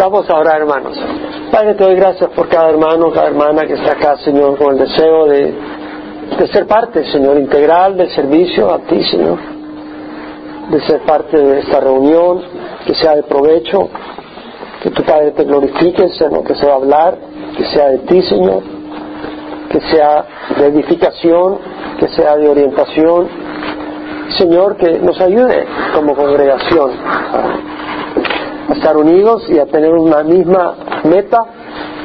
Vamos a orar, hermanos. Padre, te doy gracias por cada hermano, cada hermana que está acá, Señor, con el deseo de, de ser parte, Señor, integral del servicio a ti, Señor. De ser parte de esta reunión, que sea de provecho, que tu Padre te glorifique, Señor, que se va a hablar, que sea de ti, Señor, que sea de edificación, que sea de orientación. Señor, que nos ayude como congregación estar unidos y a tener una misma meta,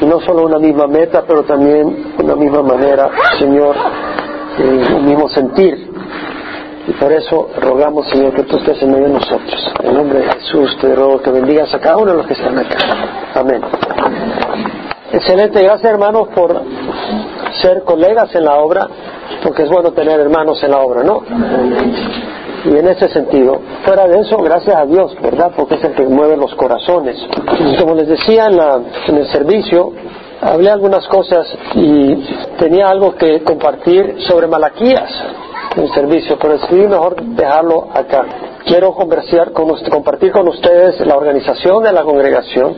y no solo una misma meta, pero también una misma manera, Señor, un mismo sentir. Y por eso rogamos, Señor, que tú estés en medio de nosotros. En nombre de Jesús te ruego que bendigas a cada uno de los que están acá. Amén. Excelente, gracias hermanos por ser colegas en la obra, porque es bueno tener hermanos en la obra, ¿no? Y en ese sentido, fuera de eso, gracias a Dios, ¿verdad? Porque es el que mueve los corazones. Como les decía en, la, en el servicio, hablé algunas cosas y tenía algo que compartir sobre Malaquías en el servicio, pero decidí mejor dejarlo acá. Quiero conversar con, compartir con ustedes la organización de la congregación.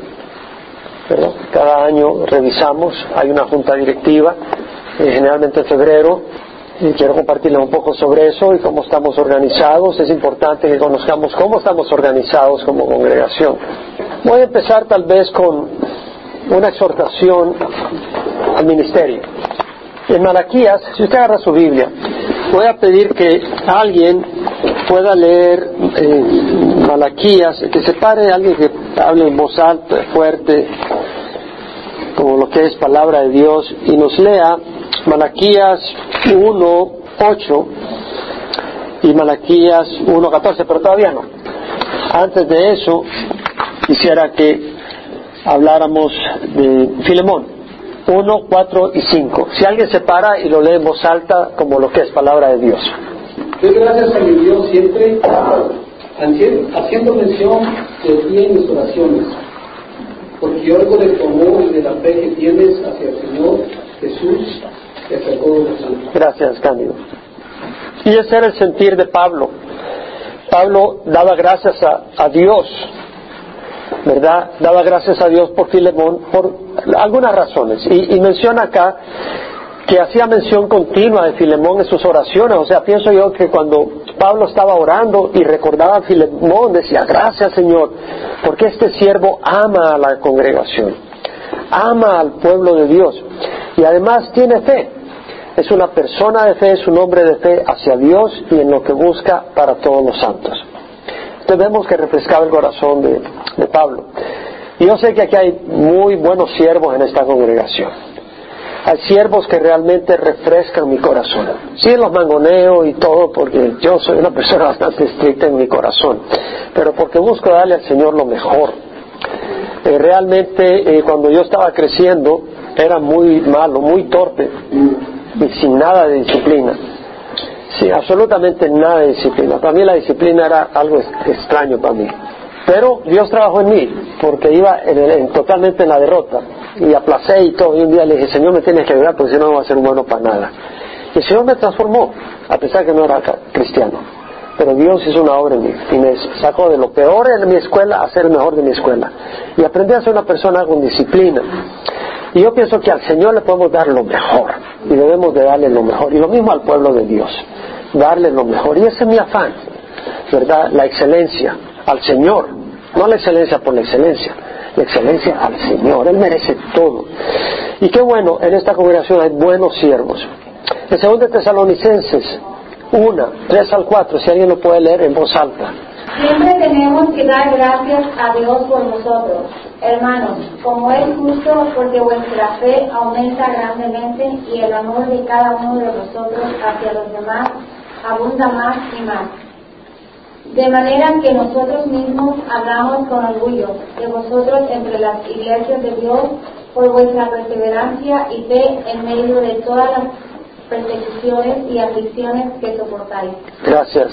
Cada año revisamos, hay una junta directiva, eh, generalmente en febrero, y quiero compartirles un poco sobre eso y cómo estamos organizados. Es importante que conozcamos cómo estamos organizados como congregación. Voy a empezar tal vez con una exhortación al ministerio. En Malaquías, si usted agarra su Biblia, voy a pedir que alguien pueda leer eh, Malaquías, que se pare alguien que hable en voz alta, fuerte, como lo que es palabra de Dios, y nos lea Malaquías 1, 8 y Malaquías 1, 14, pero todavía no. Antes de eso, quisiera que habláramos de Filemón 1, 4 y 5. Si alguien se para y lo lee en voz alta, como lo que es palabra de Dios. Doy gracias a mi Dios siempre, haciendo mención de ti en mis oraciones, porque oigo de tu y de la fe que tienes hacia el Señor Jesús Gracias, Cándido. Y ese era el sentir de Pablo. Pablo daba gracias a, Dios, ¿verdad? Daba gracias a Dios por Filemón por algunas razones. Y, y, menciona acá que hacía mención continua de Filemón en sus oraciones. O sea, pienso yo que cuando Pablo estaba orando y recordaba a Filemón, decía, gracias Señor, porque este siervo ama a la congregación, ama al pueblo de Dios y además tiene fe es una persona de fe, es un hombre de fe hacia Dios y en lo que busca para todos los santos. Vemos que refrescaba el corazón de, Pablo. Yo sé que aquí hay muy buenos siervos en esta congregación. Hay siervos que realmente refrescan mi corazón. Sí, los mangoneo y todo, porque yo soy una persona bastante estricta en mi corazón, pero porque busco darle al Señor lo mejor. Eh, realmente, eh, cuando yo estaba creciendo, era muy malo, muy torpe y sin nada de disciplina. Sí, absolutamente nada de disciplina. Para mí la disciplina era algo extraño para mí. Pero Dios trabajó en mí, porque iba en, totalmente en la derrota. Y aplacé y todo. Y un día le dije, Señor, me tienes que ayudar, porque si no, no voy a ser bueno para nada. Y el Señor me transformó, a pesar que no era cristiano. Pero Dios hizo una obra en mí y me sacó de lo peor en mi escuela a ser el mejor de mi escuela. Y aprendí a ser una persona con disciplina. Y yo pienso que al Señor le podemos dar lo mejor y debemos de darle lo mejor. Y lo mismo al pueblo de Dios, darle lo mejor. Y ese es mi afán, ¿verdad? La excelencia al Señor, no la excelencia por la excelencia, la excelencia al Señor. Él merece todo. Y qué bueno, en esta congregación hay buenos siervos. En 2 Tesalonicenses 1, 3 al 4, si alguien lo puede leer en voz alta. Siempre tenemos que dar gracias a Dios por nosotros, hermanos, como es justo porque vuestra fe aumenta grandemente y el amor de cada uno de nosotros hacia los demás abunda más y más. De manera que nosotros mismos hablamos con orgullo de vosotros entre las iglesias de Dios por vuestra perseverancia y fe en medio de todas las persecuciones y aflicciones que soportáis. Gracias,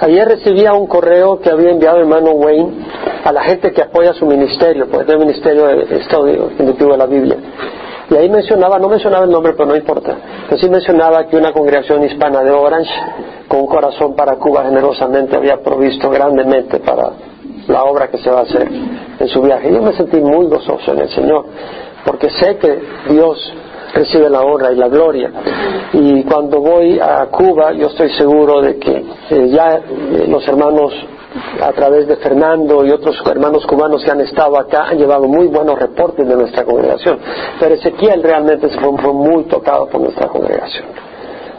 Ayer recibía un correo que había enviado el hermano Wayne a la gente que apoya su ministerio, pues el ministerio de Estudio de la Biblia. Y ahí mencionaba, no mencionaba el nombre, pero no importa, pero sí mencionaba que una congregación hispana de Orange, con un corazón para Cuba generosamente, había provisto grandemente para la obra que se va a hacer en su viaje. Yo me sentí muy gozoso en el Señor, porque sé que Dios recibe la honra y la gloria. Y cuando voy a Cuba, yo estoy seguro de que eh, ya eh, los hermanos a través de Fernando y otros hermanos cubanos que han estado acá han llevado muy buenos reportes de nuestra congregación. Pero Ezequiel realmente fue, fue muy tocado por nuestra congregación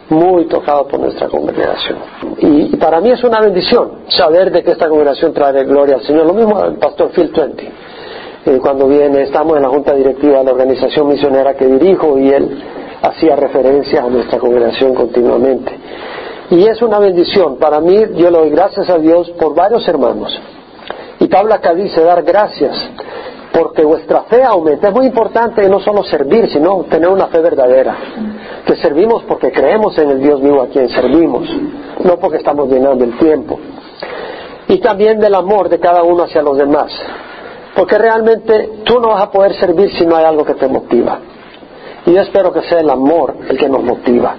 muy tocado por nuestra congregación. Y, para mí es una bendición saber de que esta congregación trae gloria al Señor. Lo mismo el pastor Phil Twenty. Cuando viene, estamos en la junta directiva de la organización misionera que dirijo y él hacía referencia a nuestra congregación continuamente. Y es una bendición. Para mí, yo le doy gracias a Dios por varios hermanos. Y Pablo acá dice dar gracias porque vuestra fe aumenta. Es muy importante no solo servir, sino tener una fe verdadera. Que servimos porque creemos en el Dios vivo a quien servimos, no porque estamos llenando el tiempo. Y también del amor de cada uno hacia los demás. Porque realmente tú no vas a poder servir si no hay algo que te motiva. Y yo espero que sea el amor el que nos motiva.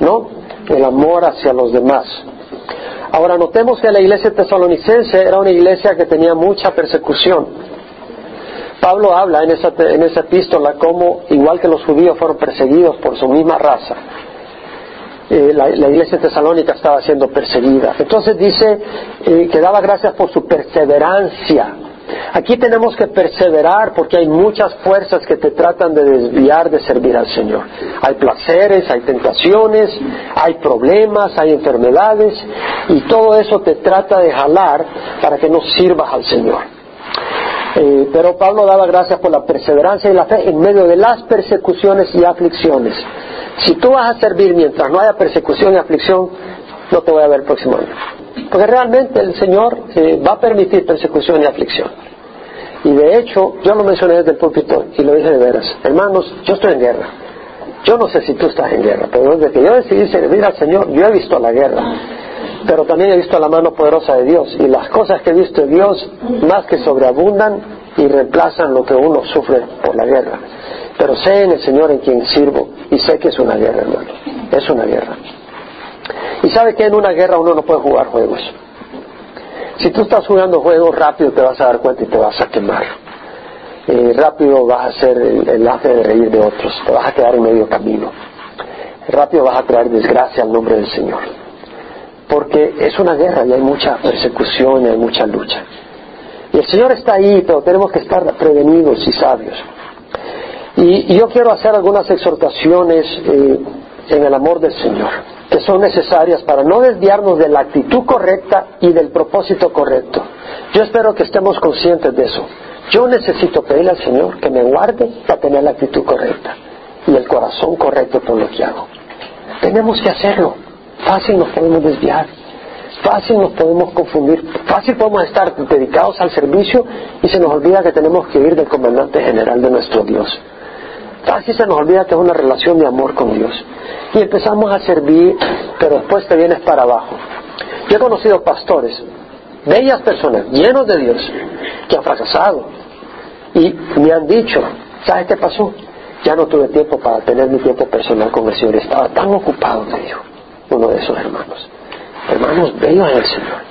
¿No? El amor hacia los demás. Ahora notemos que la iglesia tesalonicense era una iglesia que tenía mucha persecución Pablo habla en esa, en esa epístola cómo, igual que los judíos fueron perseguidos por su misma raza, eh, la, iglesia tesalónica estaba siendo perseguida. Entonces dice eh, que daba gracias por su perseverancia. Aquí tenemos que perseverar porque hay muchas fuerzas que te tratan de desviar de servir al Señor. Hay placeres, hay tentaciones, hay problemas, hay enfermedades y todo eso te trata de jalar para que no sirvas al Señor. Eh, pero Pablo daba gracias por la perseverancia y la fe en medio de las persecuciones y aflicciones. Si tú vas a servir mientras no haya persecución y aflicción, no te voy a ver el próximo año. Porque realmente el Señor eh, va a permitir persecución y aflicción. Y de hecho, yo lo mencioné desde el púlpito y lo dije de veras. Hermanos, yo estoy en guerra. Yo no sé si tú estás en guerra, pero desde que yo decidí servir al Señor, yo he visto la guerra pero también he visto la mano poderosa de Dios y las cosas que he visto de Dios más que sobreabundan y reemplazan lo que uno sufre por la guerra. Pero sé en el Señor en quien sirvo y sé que es una guerra, hermano. Es una guerra. Y sabe que en una guerra uno no puede jugar juegos. Si tú estás jugando juegos rápido te vas a dar cuenta y te vas a quemar. Eh, rápido vas a ser el, el de reír de otros, te vas a quedar en medio camino. Rápido vas a traer desgracia al nombre del Señor porque es una guerra y hay mucha persecución y hay mucha lucha. Y el Señor está ahí, pero tenemos que estar prevenidos y sabios. Y, yo quiero hacer algunas exhortaciones eh, en el amor del Señor, que son necesarias para no desviarnos de la actitud correcta y del propósito correcto. Yo espero que estemos conscientes de eso. Yo necesito pedirle al Señor que me guarde para tener la actitud correcta y el corazón correcto por lo que hago. Tenemos que hacerlo. Fácil nos podemos desviar, fácil nos podemos confundir, fácil podemos estar dedicados al servicio y se nos olvida que tenemos que ir del comandante general de nuestro Dios. Fácil se nos olvida que es una relación de amor con Dios. Y empezamos a servir, pero después te vienes para abajo. Yo he conocido pastores, bellas personas, llenos de Dios, que han fracasado. Y me han dicho, ¿sabes qué pasó? Ya no tuve tiempo para tener mi tiempo personal con el Señor. Estaba tan ocupado, me dijo uno de esos hermanos. Hermanos, bellos en el Señor.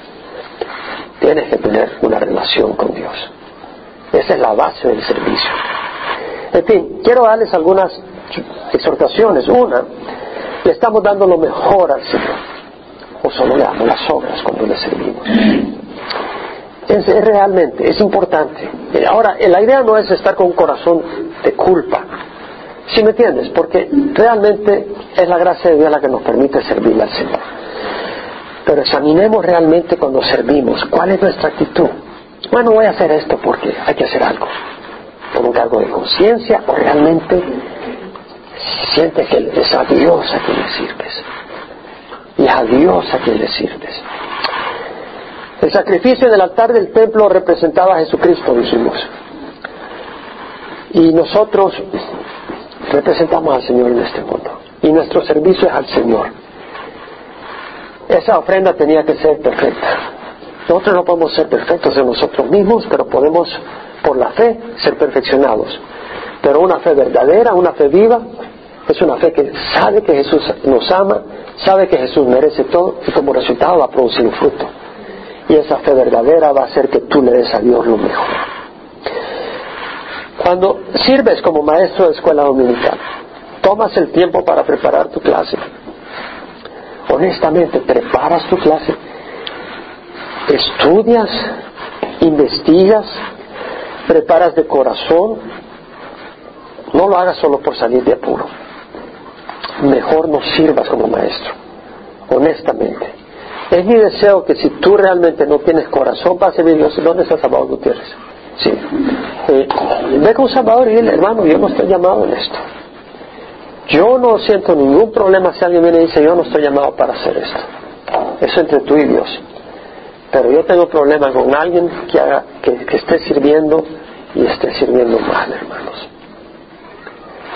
Tienes que tener una relación con Dios. Esa es la base del servicio. En fin, quiero darles algunas exhortaciones. Una, le estamos dando lo mejor al Señor. O solo le damos las obras cuando le servimos. Es, realmente, es importante. Ahora, la idea no es estar con un corazón de culpa, ¿Sí me entiendes? Porque realmente es la gracia de Dios la que nos permite servirle al Señor. Pero examinemos realmente cuando servimos, ¿cuál es nuestra actitud? Bueno, voy a hacer esto porque hay que hacer algo. Por un cargo de conciencia o realmente sientes que es a Dios a quien le sirves. Y a Dios a quien le sirves. El sacrificio en el altar del templo representaba a Jesucristo, dijimos. Y nosotros representamos al Señor en este mundo y nuestro servicio es al Señor. Esa ofrenda tenía que ser perfecta. Nosotros no podemos ser perfectos en nosotros mismos, pero podemos, por la fe, ser perfeccionados. Pero una fe verdadera, una fe viva, es una fe que sabe que Jesús nos ama, sabe que Jesús merece todo y como resultado va a producir un fruto. Y esa fe verdadera va a hacer que tú le des a Dios lo mejor. Cuando sirves como maestro de escuela dominical, tomas el tiempo para preparar tu clase. Honestamente, preparas tu clase. Estudias, investigas, preparas de corazón. No lo hagas solo por salir de apuro. Mejor no sirvas como maestro. Honestamente. Es mi deseo que si tú realmente no tienes corazón para servir a Dios, ¿dónde está Salvador Gutiérrez? Sí. Eh, ve con Salvador y dile, hermano, yo no estoy llamado en esto. Yo no siento ningún problema si alguien viene y dice, yo no estoy llamado para hacer esto. Eso entre tú y Dios. Pero yo tengo problemas con alguien que, esté sirviendo y esté sirviendo mal, hermanos.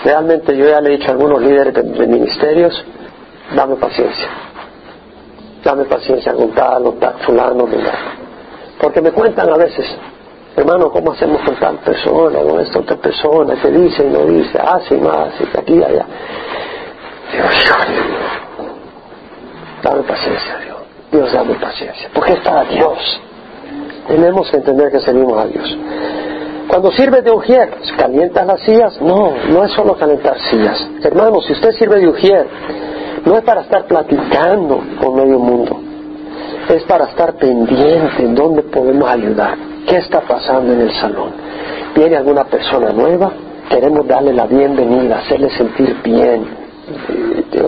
Realmente yo ya le he dicho a algunos líderes de, ministerios, dame paciencia. Dame paciencia con tal o tal, fulano, mira. Porque me cuentan a veces, hermano, ¿cómo hacemos con tal persona, con esta otra persona que dice y no dice, hace y más, y aquí y allá? Dios, dame paciencia, Dios. Dios, dame paciencia. Porque es para Dios. Tenemos que entender que servimos a Dios. Cuando sirves de ujier, ¿calientas las sillas? No, no es solo calentar sillas. Hermano, si usted sirve de ujier, no es para estar platicando con medio mundo. Es para estar pendiente en dónde podemos ayudar. ¿Qué está pasando en el salón? ¿Viene alguna persona nueva? Queremos darle la bienvenida, hacerle sentir bien.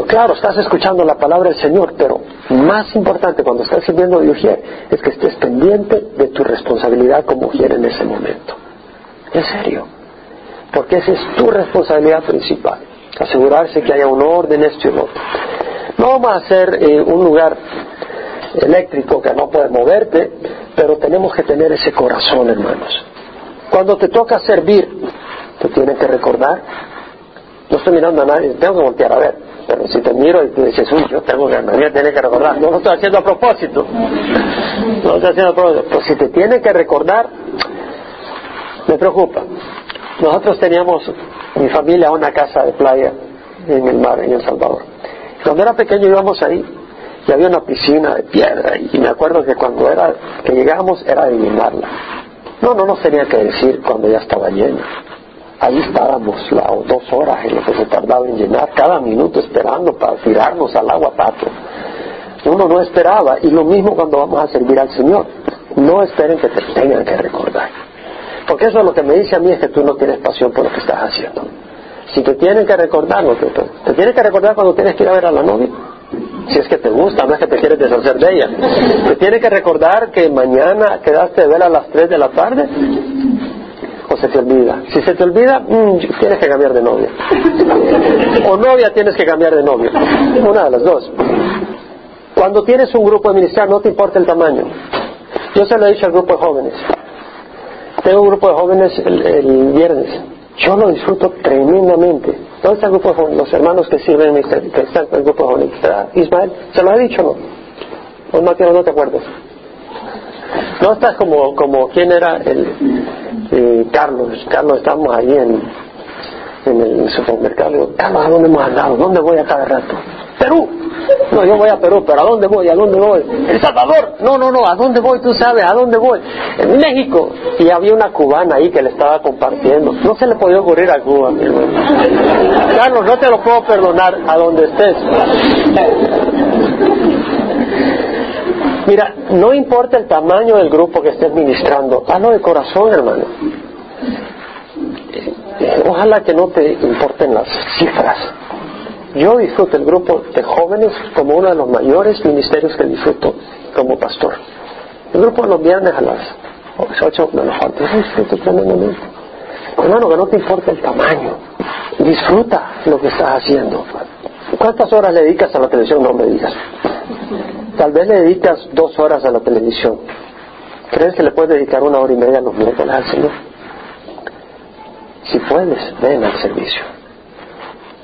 Claro, estás escuchando la palabra del Señor, pero más importante cuando estás sirviendo de ujier es que estés pendiente de tu responsabilidad como ujier en ese momento. En serio. Porque esa es tu responsabilidad principal. Asegurarse que haya un orden, esto y lo otro. No vamos a hacer eh, un lugar eléctrico que no puede moverte, pero tenemos que tener ese corazón, hermanos. Cuando te toca servir, te tienen que recordar. No estoy mirando a nadie, tengo que voltear a ver. Pero si te miro y tú dices, uy, yo tengo que, me tiene que recordar. No lo estoy haciendo a propósito. No lo estoy haciendo a propósito. Pues si te tienen que recordar, me preocupa. Nosotros teníamos, mi familia, una casa de playa en el mar, en El Salvador. Cuando era pequeño íbamos ahí y había una piscina de piedra y me acuerdo que cuando era que llegábamos era adivinarla. No, no nos tenía que decir cuando ya estaba llena. Ahí estábamos la, dos horas en lo que se tardaba en llenar, cada minuto esperando para tirarnos al agua pato. Uno no esperaba y lo mismo cuando vamos a servir al Señor. No esperen que te tengan que recordar. Porque eso es lo que me dice a mí es que tú no tienes pasión por lo que estás haciendo. Si te tienen que recordar, no te, te tienen que recordar cuando tienes que ir a ver a la novia. Si es que te gusta, no es que te quieres deshacer de ella. Te tiene que recordar que mañana quedaste de ver a las 3 de la tarde. O se te olvida. Si se te olvida, mmm, tienes que cambiar de novia. O novia tienes que cambiar de novio. Una de las dos. Cuando tienes un grupo de ministrar, no te importa el tamaño. Yo se lo he dicho al grupo de jóvenes. Tengo un grupo de jóvenes el, viernes. Yo lo disfruto tremendamente. ¿Dónde está el grupo de jóvenes? Los hermanos que sirven, que están en el grupo de jóvenes. Ismael, ¿se lo ha dicho o no? ¿O no, no te acuerdas? No estás como, como quién era el eh, Carlos. Carlos, estamos ahí en, en el supermercado. Carlos, ¿a dónde hemos andado? ¿Dónde voy a cada rato? Perú. No, yo voy a Perú, pero ¿a dónde voy? ¿A dónde voy? El Salvador. No, no, no, ¿a dónde voy? Tú sabes, ¿a dónde voy? En México. Y había una cubana ahí que le estaba compartiendo. No se le podía ocurrir a Cuba, mi hermano. Carlos, no te lo puedo perdonar a donde estés. Mira, no importa el tamaño del grupo que estés ministrando, hazlo de corazón, hermano. Ojalá que no te importen las cifras. Yo disfruto el grupo de jóvenes como uno de los mayores ministerios que disfruto como pastor. El grupo de los viernes a las 8 menos yo disfruto tremendamente. Hermano, que no te importa el tamaño. Disfruta lo que estás haciendo. ¿Cuántas horas le dedicas a la televisión? No me digas. Tal vez le dedicas dos horas a la televisión. ¿Crees que le puedes dedicar una hora y media a los miércoles al Señor? Si puedes, ven al servicio.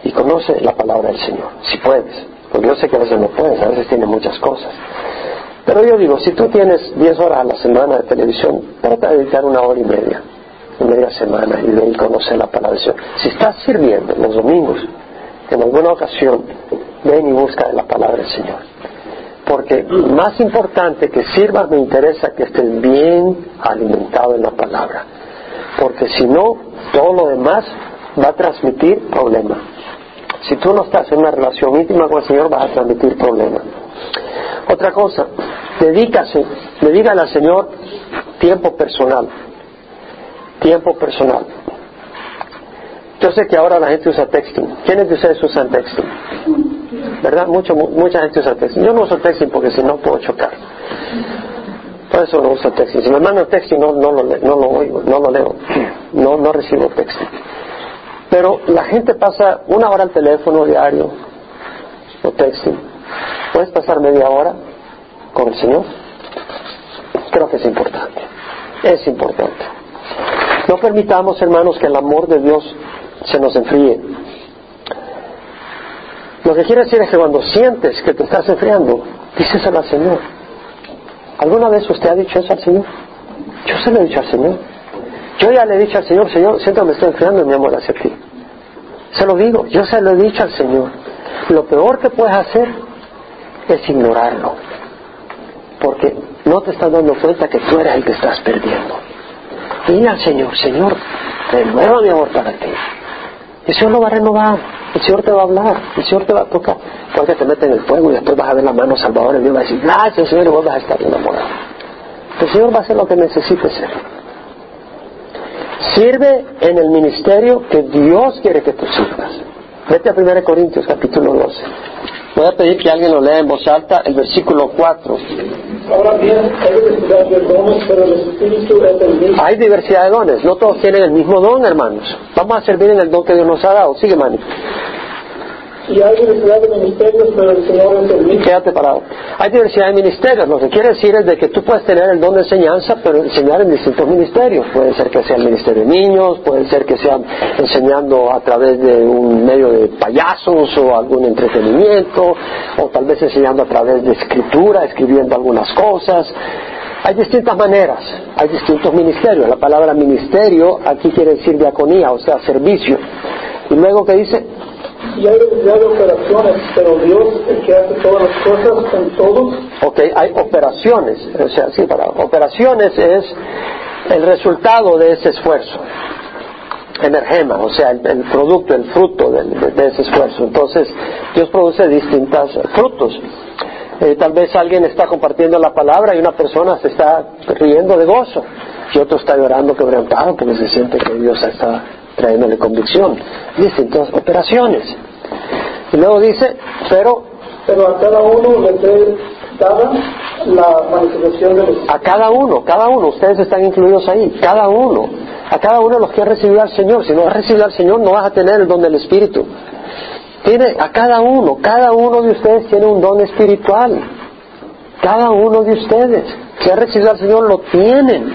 Y conoce la palabra del Señor, si puedes. Porque yo sé que a veces no puedes, a veces tiene muchas cosas. Pero yo digo, si tú tienes 10 horas a la semana de televisión, trata de dedicar una hora y media, media semana, y de ahí conocer la palabra del Señor. Si estás sirviendo los domingos, en alguna ocasión, ven y busca la palabra del Señor. Porque más importante que sirvas me interesa que estés bien alimentado en la palabra. Porque si no, todo lo demás va a transmitir problemas. Si tú no estás en una relación íntima con el Señor, vas a transmitir problemas. Otra cosa, dedícase, dedícale al Señor tiempo personal. Tiempo personal. Yo sé que ahora la gente usa texting. ¿Quiénes de ustedes usan texting? ¿Verdad? Mucho, mucha gente usa texting. Yo no uso texting porque si no puedo chocar. Por eso no uso texting. Si me mandan texting no, no, lo, no lo oigo, no lo leo. No, no recibo texting. Pero la gente pasa una hora al teléfono diario o texting. ¿Puedes pasar media hora con el Señor? Creo que es importante. Es importante. No permitamos, hermanos, que el amor de Dios se nos enfríe. Lo que quiere decir es que cuando sientes que te estás enfriando, díselo al Señor. ¿Alguna vez usted ha dicho eso al Señor? Yo se lo he dicho al Señor. Yo ya le he dicho al Señor, Señor, siento que me estoy enfriando en mi amor hacia ti. Se lo digo, yo se lo he dicho al Señor. Lo peor que puedes hacer es ignorarlo. Porque no te estás dando cuenta que tú eres el que estás perdiendo. Dile al Señor, Señor, renueva mi amor para ti. El Señor lo va a renovar, el Señor te va a hablar, el Señor te va a tocar. Porque te mete en el fuego y después vas a ver la mano salvadora y Dios va a decir, gracias Señor, y vos vas a estar enamorado. El Señor va a hacer lo que necesite ser. Sirve en el ministerio que Dios quiere que tú sirvas. Vete a 1 Corintios capítulo 12. Voy a pedir que alguien lo lea en voz alta, el versículo 4. Ahora bien, hay diversidad de dones, pero el Espíritu es el mismo. Hay diversidad de dones, no todos tienen el mismo don, hermanos. Vamos a servir en el don que Dios nos ha dado. Sigue, Manny. Y hay diversidad de ministerios, pero el Señor el mismo. Quédate parado. Hay diversidad de ministerios. Lo que quiere decir es de que tú puedes tener el don de enseñanza, pero enseñar en distintos ministerios. Puede ser que sea el ministerio de niños, puede ser que sea enseñando a través de un medio de payasos o algún entretenimiento, o tal vez enseñando a través de escritura, escribiendo algunas cosas. Hay distintas maneras, hay distintos ministerios. La palabra ministerio aquí quiere decir diaconía, o sea, servicio. Y luego que dice, Y hay diversidad de operaciones, pero Dios, el que hace todas las cosas en todos, Ok, hay operaciones, o sea, sí, para operaciones es el resultado de ese esfuerzo, energema, o sea, el, producto, el fruto de, de ese esfuerzo. Entonces, Dios produce distintos frutos. Eh, tal vez alguien está compartiendo la palabra y una persona se está riendo de gozo y otro está llorando quebrantado porque se siente que Dios está trayéndole convicción. Distintas operaciones. Y luego dice, pero pero a cada uno le fue dada la manifestación del Espíritu. A cada uno, cada uno, ustedes están incluidos ahí, cada uno, a cada uno de los que ha recibido al Señor. Si no has recibido al Señor, no vas a tener el don del Espíritu. Tiene a cada uno, cada uno de ustedes tiene un don espiritual. Cada uno de ustedes que ha recibido al Señor lo tienen.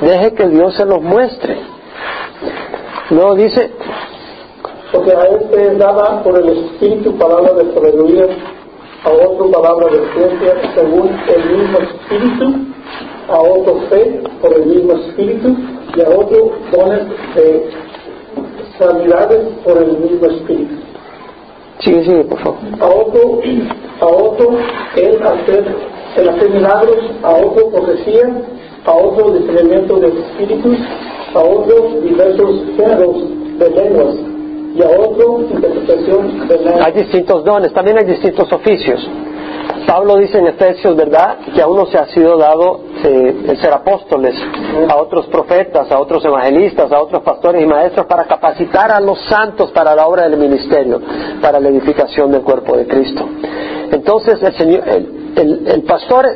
Deje que Dios se los muestre. Luego dice, Porque a este es dada por el Espíritu palabra de sabiduría, a otro palabra de ciencia según el mismo Espíritu, a otro fe por el mismo Espíritu, y a otro dones de sanidades por el mismo Espíritu. sigue, sigue, por favor. A otro, a otro el hacer, el hacer milagros, a otro profecía, a otro discernimiento de espíritus, a otro diversos géneros de lenguas, y a otro interpretación de Hay lenguas. distintos dones, también hay distintos oficios. Pablo dice en Efesios, ¿verdad?, que a uno se ha sido dado eh, el ser apóstoles, a otros profetas, a otros evangelistas, a otros pastores y maestros para capacitar a los santos para la obra del ministerio, para la edificación del cuerpo de Cristo. Entonces el, Señor, el, el- el pastor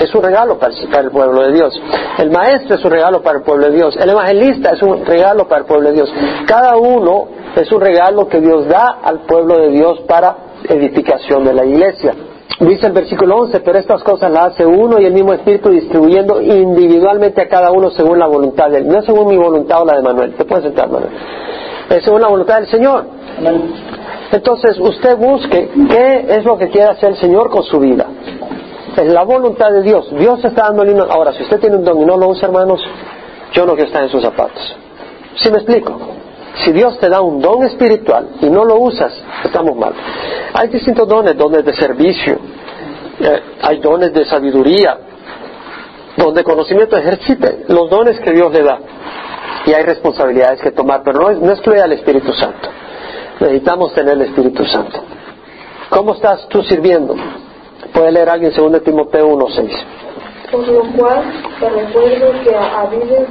es un regalo para el, pueblo de Dios, el maestro es un regalo para el pueblo de Dios, el evangelista es un regalo para el pueblo de Dios. Cada uno es un regalo que Dios da al pueblo de Dios para edificación de la iglesia. Dice el versículo 11, pero estas cosas las hace uno y el mismo Espíritu distribuyendo individualmente a cada uno según la voluntad de él. No es según mi voluntad o la de Manuel. Te puedes sentar, Manuel. Es según la voluntad del Señor. Entonces usted busque qué es lo que quiere hacer el Señor con su vida. Es la voluntad de Dios. Dios está dándole una... Ahora, si usted tiene un don y no lo usa, hermanos, yo no quiero estar en sus zapatos. ¿Sí me explico? Si Dios te da un don espiritual y no lo usas, estamos mal. Hay distintos dones, dones de servicio, Eh, hay dones de sabiduría, don de conocimiento, ejercite los dones que Dios le da. Y hay responsabilidades que tomar, pero no, no excluye al Espíritu Santo. Necesitamos tener el Espíritu Santo. ¿Cómo estás tú sirviendo? Puede leer alguien 2 Timoteo 1.6. Por lo cual te recuerdo que avives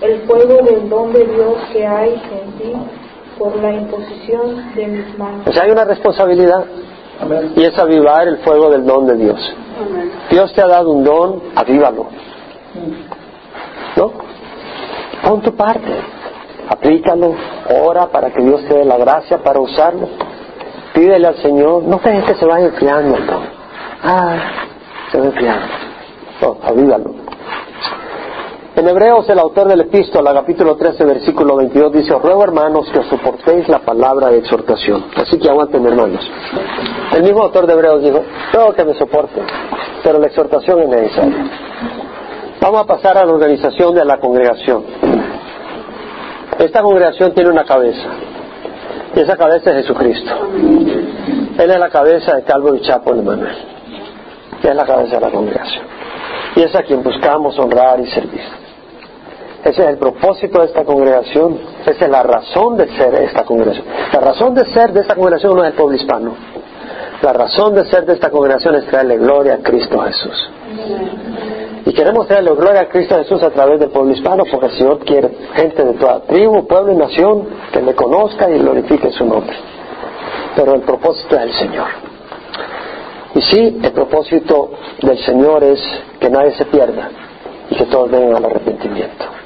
el fuego del don de Dios que hay en ti por la imposición de mis manos. O sea, hay una responsabilidad y es avivar el fuego del don de Dios. Dios te ha dado un don, avívalo. ¿No? Pon tu parte, aplícalo, ora para que Dios te dé la gracia para usarlo. Pídele al Señor, no dejes que se vaya enfriando el don. Ah, se va enfriando. No, avívalo. En Hebreos, el autor del epístola, capítulo 13, versículo 22, dice, os ruego hermanos que os soportéis la palabra de exhortación. Así que aguanten hermanos. El mismo autor de Hebreos dijo, ruego que me soporten, pero la exhortación es necesaria. Vamos a pasar a la organización de la congregación. Esta congregación tiene una cabeza, y esa cabeza es Jesucristo. Él es la cabeza de Calvo y Chapo de Él es la cabeza de la congregación. Y es a quien buscamos honrar y servir. Ese es el propósito de esta congregación, esa es la razón de ser esta congregación. La razón de ser de esta congregación no es el pueblo hispano. La razón de ser de esta congregación es traerle gloria a Cristo Jesús. Y queremos traerle gloria a Cristo Jesús a través del pueblo hispano porque el Señor quiere gente de toda tribu, pueblo y nación que le conozca y glorifique su nombre. Pero el propósito es el Señor. Y sí, el propósito del Señor es que nadie se pierda y que todos vengan al arrepentimiento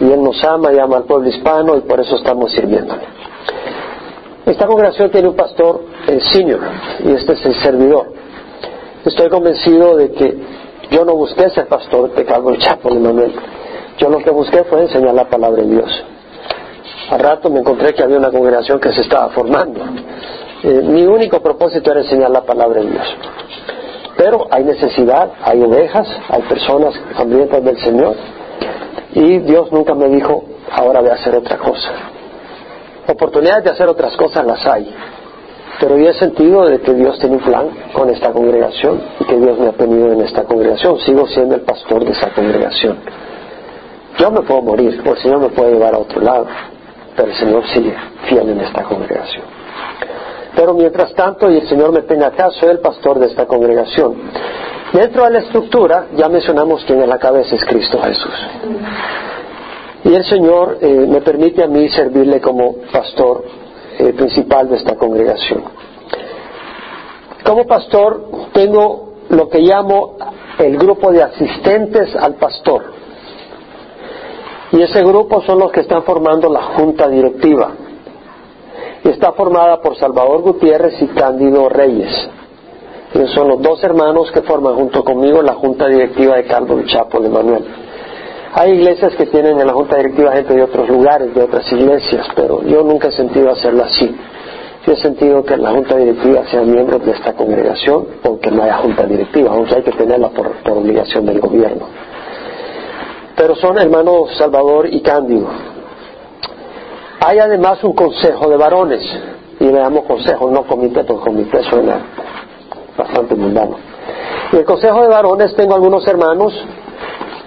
y Él nos ama y ama al pueblo hispano y por eso estamos sirviéndole. Esta congregación tiene un pastor el senior y este es el servidor. Estoy convencido de que yo no busqué ser pastor de Calvo Chapo de Manuel. Yo lo que busqué fue enseñar la palabra de Dios. Al rato me encontré que había una congregación que se estaba formando. Eh, mi único propósito era enseñar la palabra de Dios. Pero hay necesidad, hay ovejas, hay personas hambrientas del Señor y Dios nunca me dijo, ahora voy a hacer otra cosa. Oportunidades de hacer otras cosas las hay, pero yo he sentido de que Dios tiene un plan con esta congregación y que Dios me ha tenido en esta congregación. Sigo siendo el pastor de esa congregación. Yo me puedo morir, o el Señor me puede llevar a otro lado, pero el Señor sigue fiel en esta congregación. Pero mientras tanto, y el Señor me tenga acá, soy el pastor de esta congregación. Dentro de la estructura ya mencionamos quién es la cabeza, es Cristo Jesús. Y el Señor eh, me permite a mí servirle como pastor eh, principal de esta congregación. Como pastor tengo lo que llamo el grupo de asistentes al pastor. Y ese grupo son los que están formando la junta directiva. Y está formada por Salvador Gutiérrez y Cándido Reyes son los dos hermanos que forman junto conmigo la junta directiva de Calvo y Chapo de Manuel. Hay iglesias que tienen en la junta directiva gente de otros lugares, de otras iglesias, pero yo nunca he sentido hacerlo así. Yo he sentido que la junta directiva sean miembros de esta congregación, aunque no haya junta directiva, aunque hay que tenerla por obligación del gobierno. Pero son hermanos Salvador y Cándido. Hay además un consejo de varones, y le damos consejo, no comité, porque comité suena bastante mundano. En el Consejo de Varones tengo algunos hermanos.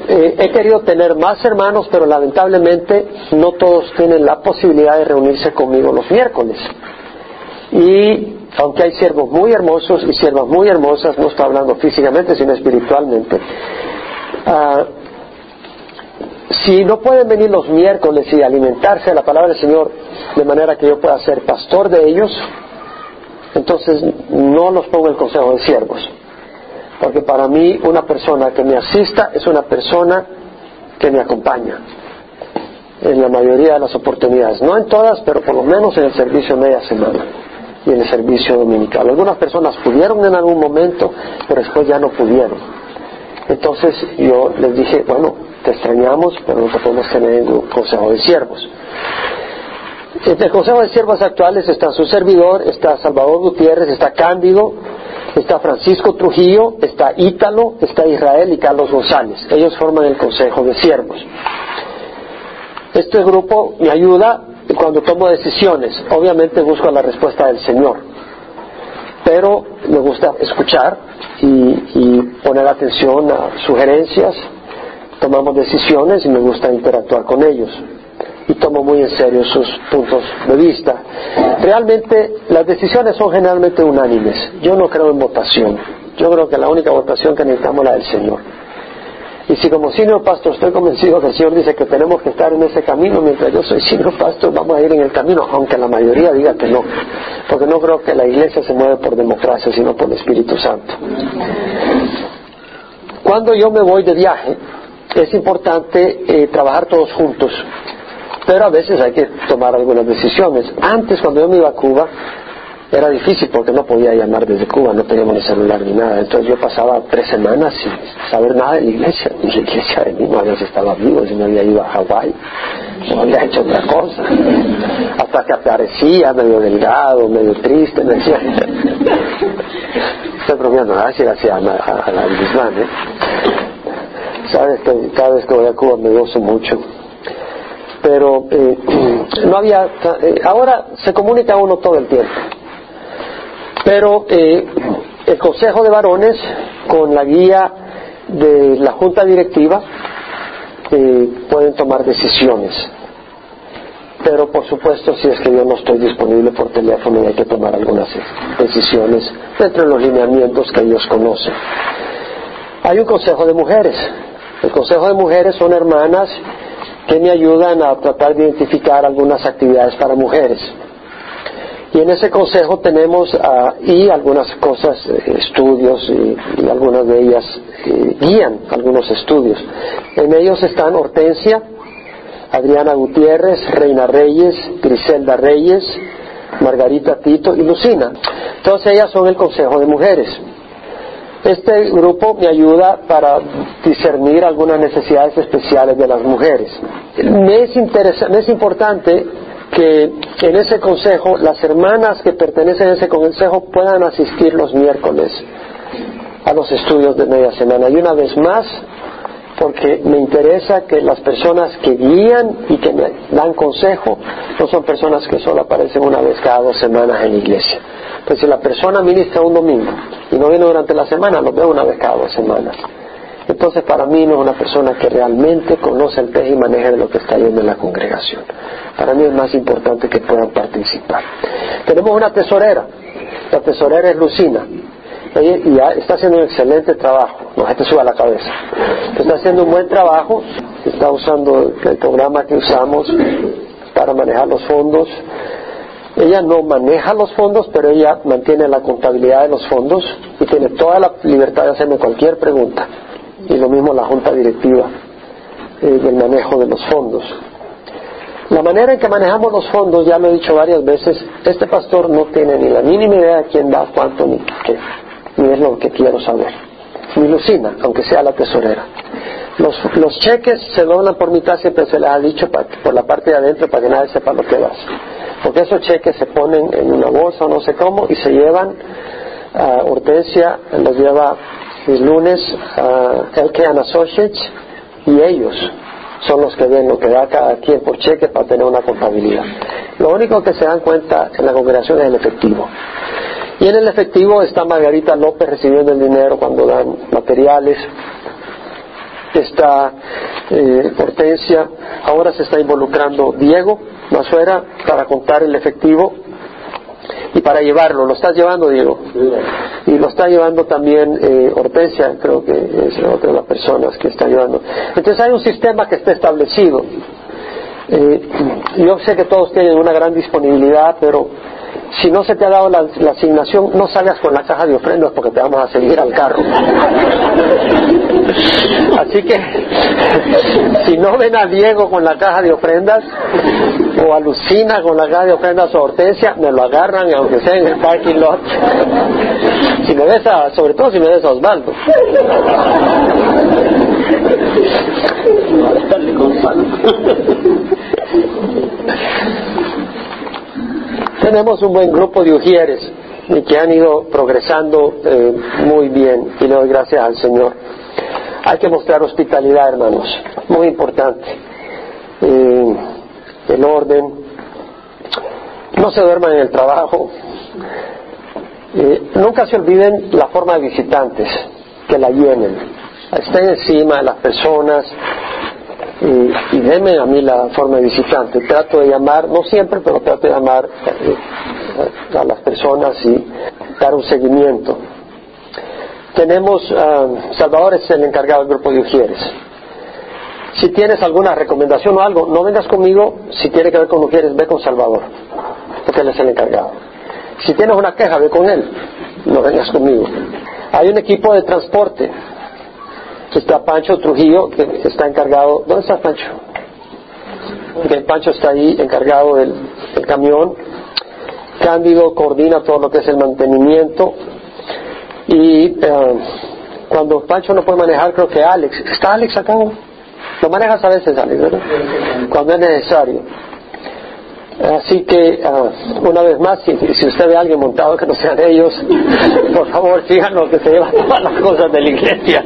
Eh, he querido tener más hermanos, pero lamentablemente no todos tienen la posibilidad de reunirse conmigo los miércoles. Y aunque hay siervos muy hermosos y siervas muy hermosas, no estoy hablando físicamente, sino espiritualmente, ah, si no pueden venir los miércoles y alimentarse de la palabra del Señor de manera que yo pueda ser pastor de ellos, entonces no los pongo el consejo de siervos. Porque para mí una persona que me asista es una persona que me acompaña en la mayoría de las oportunidades. No en todas, pero por lo menos en el servicio media semana y en el servicio dominical. Algunas personas pudieron en algún momento, pero después ya no pudieron. Entonces yo les dije, bueno, te extrañamos, pero no podemos tener un consejo de siervos. En el Consejo de Siervos actuales está su servidor, está Salvador Gutiérrez, está Cándido, está Francisco Trujillo, está Ítalo, está Israel y Carlos González. Ellos forman el Consejo de Siervos. Este grupo me ayuda cuando tomo decisiones. Obviamente busco la respuesta del Señor. Pero me gusta escuchar y, poner atención a sugerencias, tomamos decisiones y me gusta interactuar con ellos y tomo muy en serio sus puntos de vista. Realmente las decisiones son generalmente unánimes. Yo no creo en votación. Yo creo que la única votación que necesitamos es la del Señor. Y si como senior pastor estoy convencido que el Señor dice que tenemos que estar en ese camino, mientras yo soy senior pastor vamos a ir en el camino, aunque la mayoría diga que no. Porque no creo que la iglesia se mueve por democracia, sino por el Espíritu Santo. Cuando yo me voy de viaje, es importante eh, trabajar todos juntos, pero a veces hay que tomar algunas decisiones. Antes, cuando yo me iba a Cuba, era difícil porque no podía llamar desde Cuba, no teníamos ni celular ni nada. Entonces yo pasaba tres semanas sin saber nada de la iglesia. Y la iglesia de mí no había estaba vivo, si no había ido a Hawái, no había hecho otra cosa. Hasta que aparecía medio delgado, medio triste, me decía. Estoy bromeando, así hacía a, la misma, ¿eh? Sabes que cada vez que voy a Cuba me gozo mucho pero eh, no había eh, ahora se comunica uno todo el tiempo pero eh, el Consejo de Varones, con la guía de la Junta Directiva, eh, pueden tomar decisiones. Pero por supuesto, si es que yo no estoy disponible por teléfono, hay que tomar algunas decisiones dentro de los lineamientos que ellos conocen. Hay un Consejo de Mujeres. El Consejo de Mujeres son hermanas que me ayudan a tratar de identificar algunas actividades para mujeres. Y en ese consejo tenemos ahí algunas cosas, eh, estudios, y, algunas de ellas eh, guían algunos estudios. En ellos están Hortensia, Adriana Gutiérrez, Reina Reyes, Griselda Reyes, Margarita Tito y Lucina. Entonces ellas son el Consejo de Mujeres. Este grupo me ayuda para discernir algunas necesidades especiales de las mujeres. Me es, me es importante que en ese consejo las hermanas que pertenecen a ese consejo puedan asistir los miércoles a los estudios de media semana. Y una vez más, porque me interesa que las personas que guían y que me dan consejo no son personas que solo aparecen una vez cada dos semanas en la iglesia. Pues si la persona ministra un domingo y no viene durante la semana, lo veo una vez cada dos semanas. Entonces para mí no es una persona que realmente conoce el pez y maneja de lo que está yendo en la congregación. Para mí es más importante que puedan participar. Tenemos una tesorera. La tesorera es Lucina. Ella está haciendo un excelente trabajo. No se te suba la cabeza. Está haciendo un buen trabajo. Está usando el programa que usamos para manejar los fondos. Ella no maneja los fondos, pero ella mantiene la contabilidad de los fondos y tiene toda la libertad de hacerme cualquier pregunta y lo mismo la junta directiva eh, del manejo de los fondos. La manera en que manejamos los fondos, ya lo he dicho varias veces, este pastor no tiene ni la mínima idea de quién da cuánto ni qué, ni es lo que quiero saber. Ni Lucina, aunque sea la tesorera. Los, los cheques se doblan por mitad, siempre se les ha dicho por la parte de adentro para que nadie sepa lo que vas. Porque esos cheques se ponen en una bolsa o no sé cómo y se llevan a Hortensia, los lleva el lunes uh, LK Associates y ellos son los que ven lo que da cada quien por cheque para tener una contabilidad. Lo único que se dan cuenta en la congregación es el efectivo. Y en el efectivo está Margarita López recibiendo el dinero cuando dan materiales. Está eh, Hortensia. Ahora se está involucrando Diego Masuera para contar el efectivo y para llevarlo. ¿Lo estás llevando, Diego? Y lo está llevando también eh, Hortensia, creo que es otra de las personas que está llevando. Entonces hay un sistema que está establecido. Eh, yo sé que todos tienen una gran disponibilidad, pero si no se te ha dado la, asignación, no salgas con la caja de ofrendas porque te vamos a seguir al carro. Así que, si no ven a Diego con la caja de ofrendas, o a Lucina con la caja de ofrendas o Hortensia, me lo agarran, aunque sea en el parking lot. Si me ves sobre todo si me ves a Osvaldo. Tenemos un buen grupo de ujieres que han ido progresando eh, muy bien y le doy gracias al Señor. Hay que mostrar hospitalidad, hermanos, muy importante. Eh, el orden, no se duerman en el trabajo, Eh, nunca se olviden la forma de visitantes, que la llenen. Estén encima de las personas y, y a mí la forma de visitante. Trato de llamar, no siempre, pero trato de llamar eh, a las personas y dar un seguimiento. Tenemos, ah, Salvador es el encargado del grupo de Ujieres. Si tienes alguna recomendación o algo, no vengas conmigo. Si tiene que ver con Ujieres, ve con Salvador, porque él es el encargado. Si tienes una queja, ve con él. No vengas conmigo. Hay un equipo de transporte. Está Pancho Trujillo, que está encargado. ¿Dónde está Pancho? Que Pancho está ahí encargado del, del camión. Cándido coordina todo lo que es el mantenimiento. Y eh, cuando Pancho no puede manejar, creo que Alex. ¿Está Alex acá? Lo manejas a veces, Alex, ¿verdad? Cuando es necesario. Así que, ah, una vez más, si, si usted ve a alguien montado que no sean ellos, por favor, fíjanos que se llevan todas las cosas de la iglesia.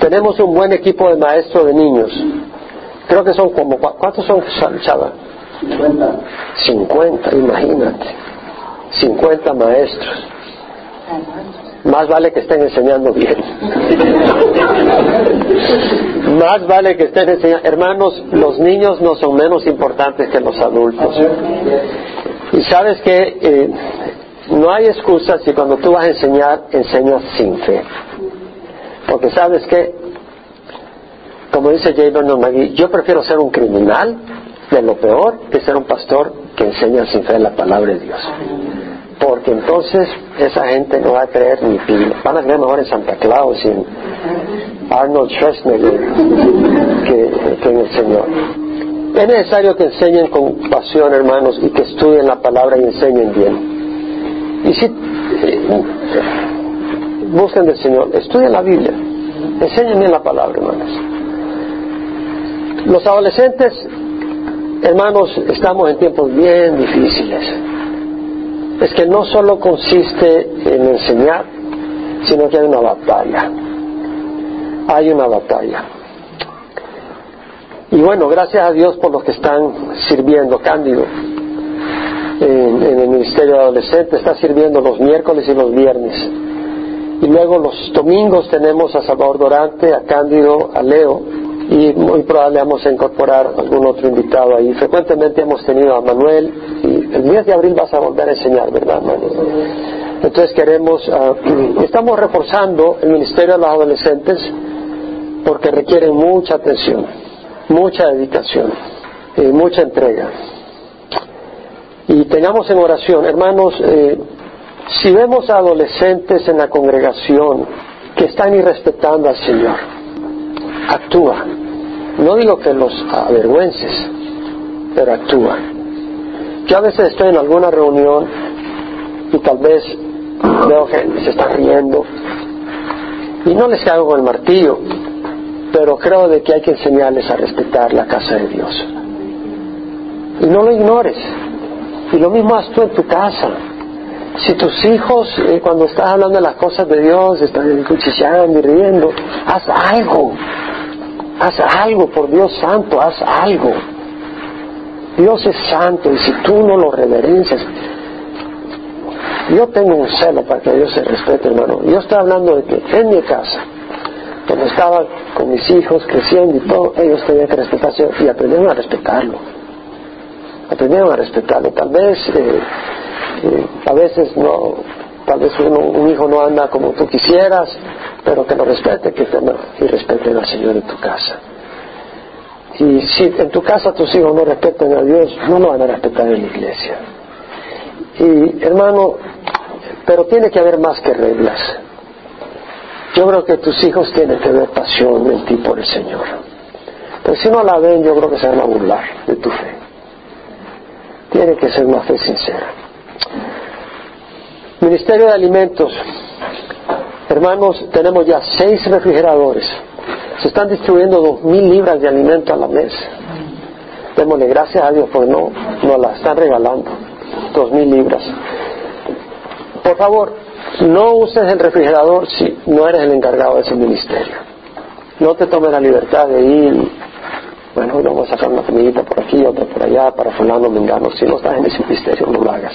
Tenemos un buen equipo de maestros de niños. Creo que son como, ¿cuántos son, Chava? 50. 50, imagínate. 50 maestros. Más vale que estén enseñando bien. Más vale que estén enseñando. Hermanos, los niños no son menos importantes que los adultos. Y sabes que eh, no hay excusa si cuando tú vas a enseñar, enseñas sin fe. Porque sabes que, como dice J. Vernon McGee, yo prefiero ser un criminal de lo peor que ser un pastor que enseña sin fe la palabra de Dios. Porque entonces esa gente no va a creer ni. Van a creer mejor en Santa Claus y en Arnold Schwarzenegger que, que en el Señor. Es necesario que enseñen con pasión, hermanos, y que estudien la palabra y enseñen bien. Y si eh, busquen del Señor, estudien la Biblia, enseñen bien la palabra, hermanos. Los adolescentes, hermanos, estamos en tiempos bien difíciles. Es que no solo consiste en enseñar, sino que hay una batalla. Hay una batalla. Y bueno, gracias a Dios por los que están sirviendo. Cándido, en, el Ministerio de Adolescentes, está sirviendo los miércoles y los viernes. Y luego los domingos tenemos a Salvador Dorante, a Cándido, a Leo, y muy probable vamos a incorporar algún otro invitado ahí. Frecuentemente hemos tenido a Manuel, y el mes de abril vas a volver a enseñar, ¿verdad, Manuel? Entonces queremos, ah, estamos reforzando el Ministerio de los Adolescentes porque requieren mucha atención, mucha dedicación y mucha entrega. Y tengamos en oración, hermanos, eh, si vemos a adolescentes en la congregación que están irrespetando al Señor, actúa. No digo que los avergüences, pero actúa. Yo a veces estoy en alguna reunión y tal vez veo que se está riendo y no les con el martillo, pero creo de que hay que enseñarles a respetar la casa de Dios. Y no lo ignores. Y lo mismo haz tú en tu casa. Si tus hijos, eh, cuando estás hablando de las cosas de Dios, están cuchicheando y riendo, haz algo. Haz algo, por Dios santo, haz algo. Dios es santo y si tú no lo reverencias, yo tengo un celo para que Dios se respete, hermano. Yo estoy hablando de que en mi casa, cuando estaba con mis hijos creciendo y todo, ellos tenían que respetarse y aprendieron a respetarlo. Aprendieron a respetarlo. Tal vez, eh, eh, a veces no, tal vez uno, un hijo no anda como tú quisieras, pero que lo respete, que tema y respeten al Señor en tu casa. Y si en tu casa tus hijos no respetan a Dios, no lo van a respetar en la iglesia. Y hermano, pero tiene que haber más que reglas. Yo creo que tus hijos tienen que ver pasión en ti por el Señor. Pero si no la ven, yo creo que se van a burlar de tu fe. Tiene que ser una fe sincera. Ministerio de Alimentos. Hermanos, tenemos ya seis refrigeradores. Se están distribuyendo dos mil libras de alimento a la mes. Démosle gracias a Dios porque no nos la están regalando. Dos mil libras. Por favor, no uses el refrigerador si no eres el encargado de ese ministerio. No te tomes la libertad de ir bueno, hoy vamos a sacar una comidita por aquí, otra por allá, para fulano, mengano. Si no estás en ese ministerio, no lo hagas.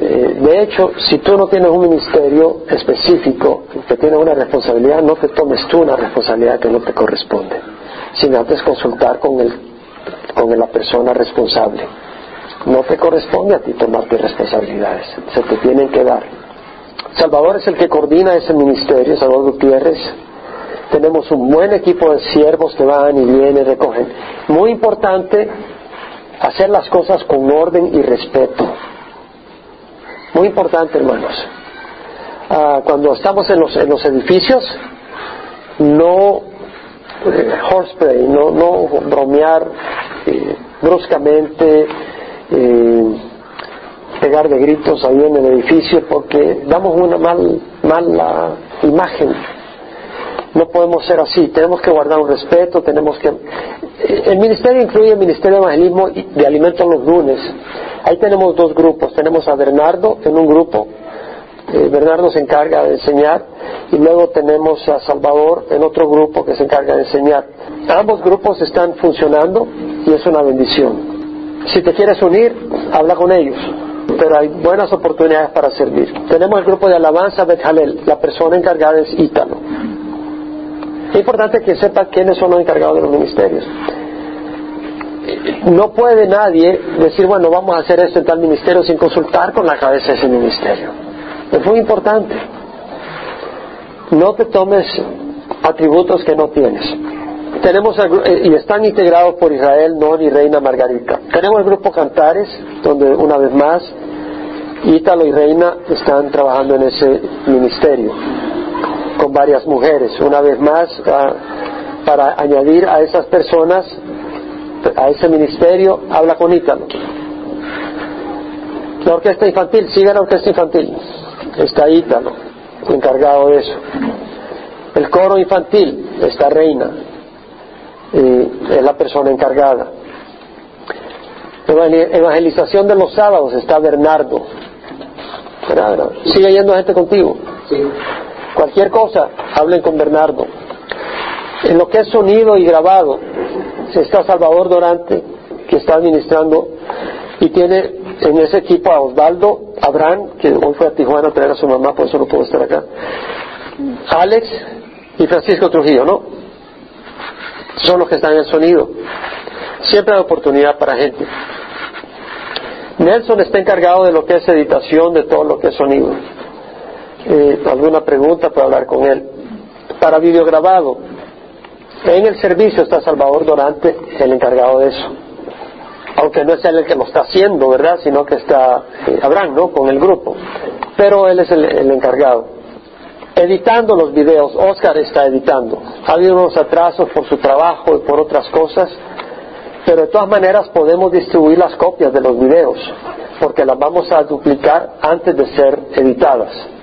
Eh, de hecho, si tú no tienes un ministerio específico, que tienes una responsabilidad, no te tomes tú una responsabilidad que no te corresponde, sin antes consultar con, el, con la persona responsable. No te corresponde a ti tomarte responsabilidades, se te tienen que dar. Salvador es el que coordina ese ministerio, Salvador Gutiérrez, tenemos un buen equipo de siervos que van y vienen, y recogen. Muy importante hacer las cosas con orden y respeto. Muy importante, hermanos. Ah, cuando estamos en los, en los edificios, no eh, horseplay, no, no bromear eh, bruscamente, eh, pegar de gritos ahí en el edificio porque damos una mal, mala imagen no podemos ser así, tenemos que guardar un respeto, tenemos que... El ministerio incluye el Ministerio de Evangelismo de Alimentos los lunes. Ahí tenemos dos grupos, tenemos a Bernardo en un grupo, eh, Bernardo se encarga de enseñar, y luego tenemos a Salvador en otro grupo que se encarga de enseñar. Ambos grupos están funcionando y es una bendición. Si te quieres unir, habla con ellos pero hay buenas oportunidades para servir. Tenemos el grupo de alabanza Bethalel, la persona encargada es Ítalo. Es importante que sepa quiénes son los encargados de los ministerios. No puede nadie decir, bueno, vamos a hacer esto en tal ministerio sin consultar con la cabeza de ese ministerio. Es muy importante. No te tomes atributos que no tienes. Tenemos y están integrados por Israel, Non y Reina Margarita. Tenemos el grupo Cantares, donde una vez más Ítalo y Reina están trabajando en ese ministerio con varias mujeres. Una vez más, ah, para añadir a esas personas, a ese ministerio, habla con Ítalo. La orquesta infantil, sigue la orquesta infantil. Está Ítalo, encargado de eso. El coro infantil, está Reina, es la persona encargada. Evangelización de los sábados, está Bernardo. ¿Sigue yendo gente contigo? Sí. Cualquier cosa, hablen con Bernardo. En lo que es sonido y grabado, está Salvador Dorante, que está administrando, y tiene en ese equipo a Osvaldo Abraham, que hoy fue a Tijuana a traer a su mamá, por eso no puedo estar acá. Alex y Francisco Trujillo, ¿no? Son los que están en el sonido. Siempre hay oportunidad para gente. Nelson está encargado de lo que es editación, de todo lo que es sonido eh, alguna pregunta para hablar con él. Para videograbado, en el servicio está Salvador Dorante, el encargado de eso. Aunque no es él el que lo está haciendo, ¿verdad? Sino que está eh, Abraham, ¿no? Con el grupo. Pero él es el, el encargado. Editando los videos, Oscar está editando. Ha habido unos atrasos por su trabajo y por otras cosas, pero de todas maneras podemos distribuir las copias de los videos, porque las vamos a duplicar antes de ser editadas.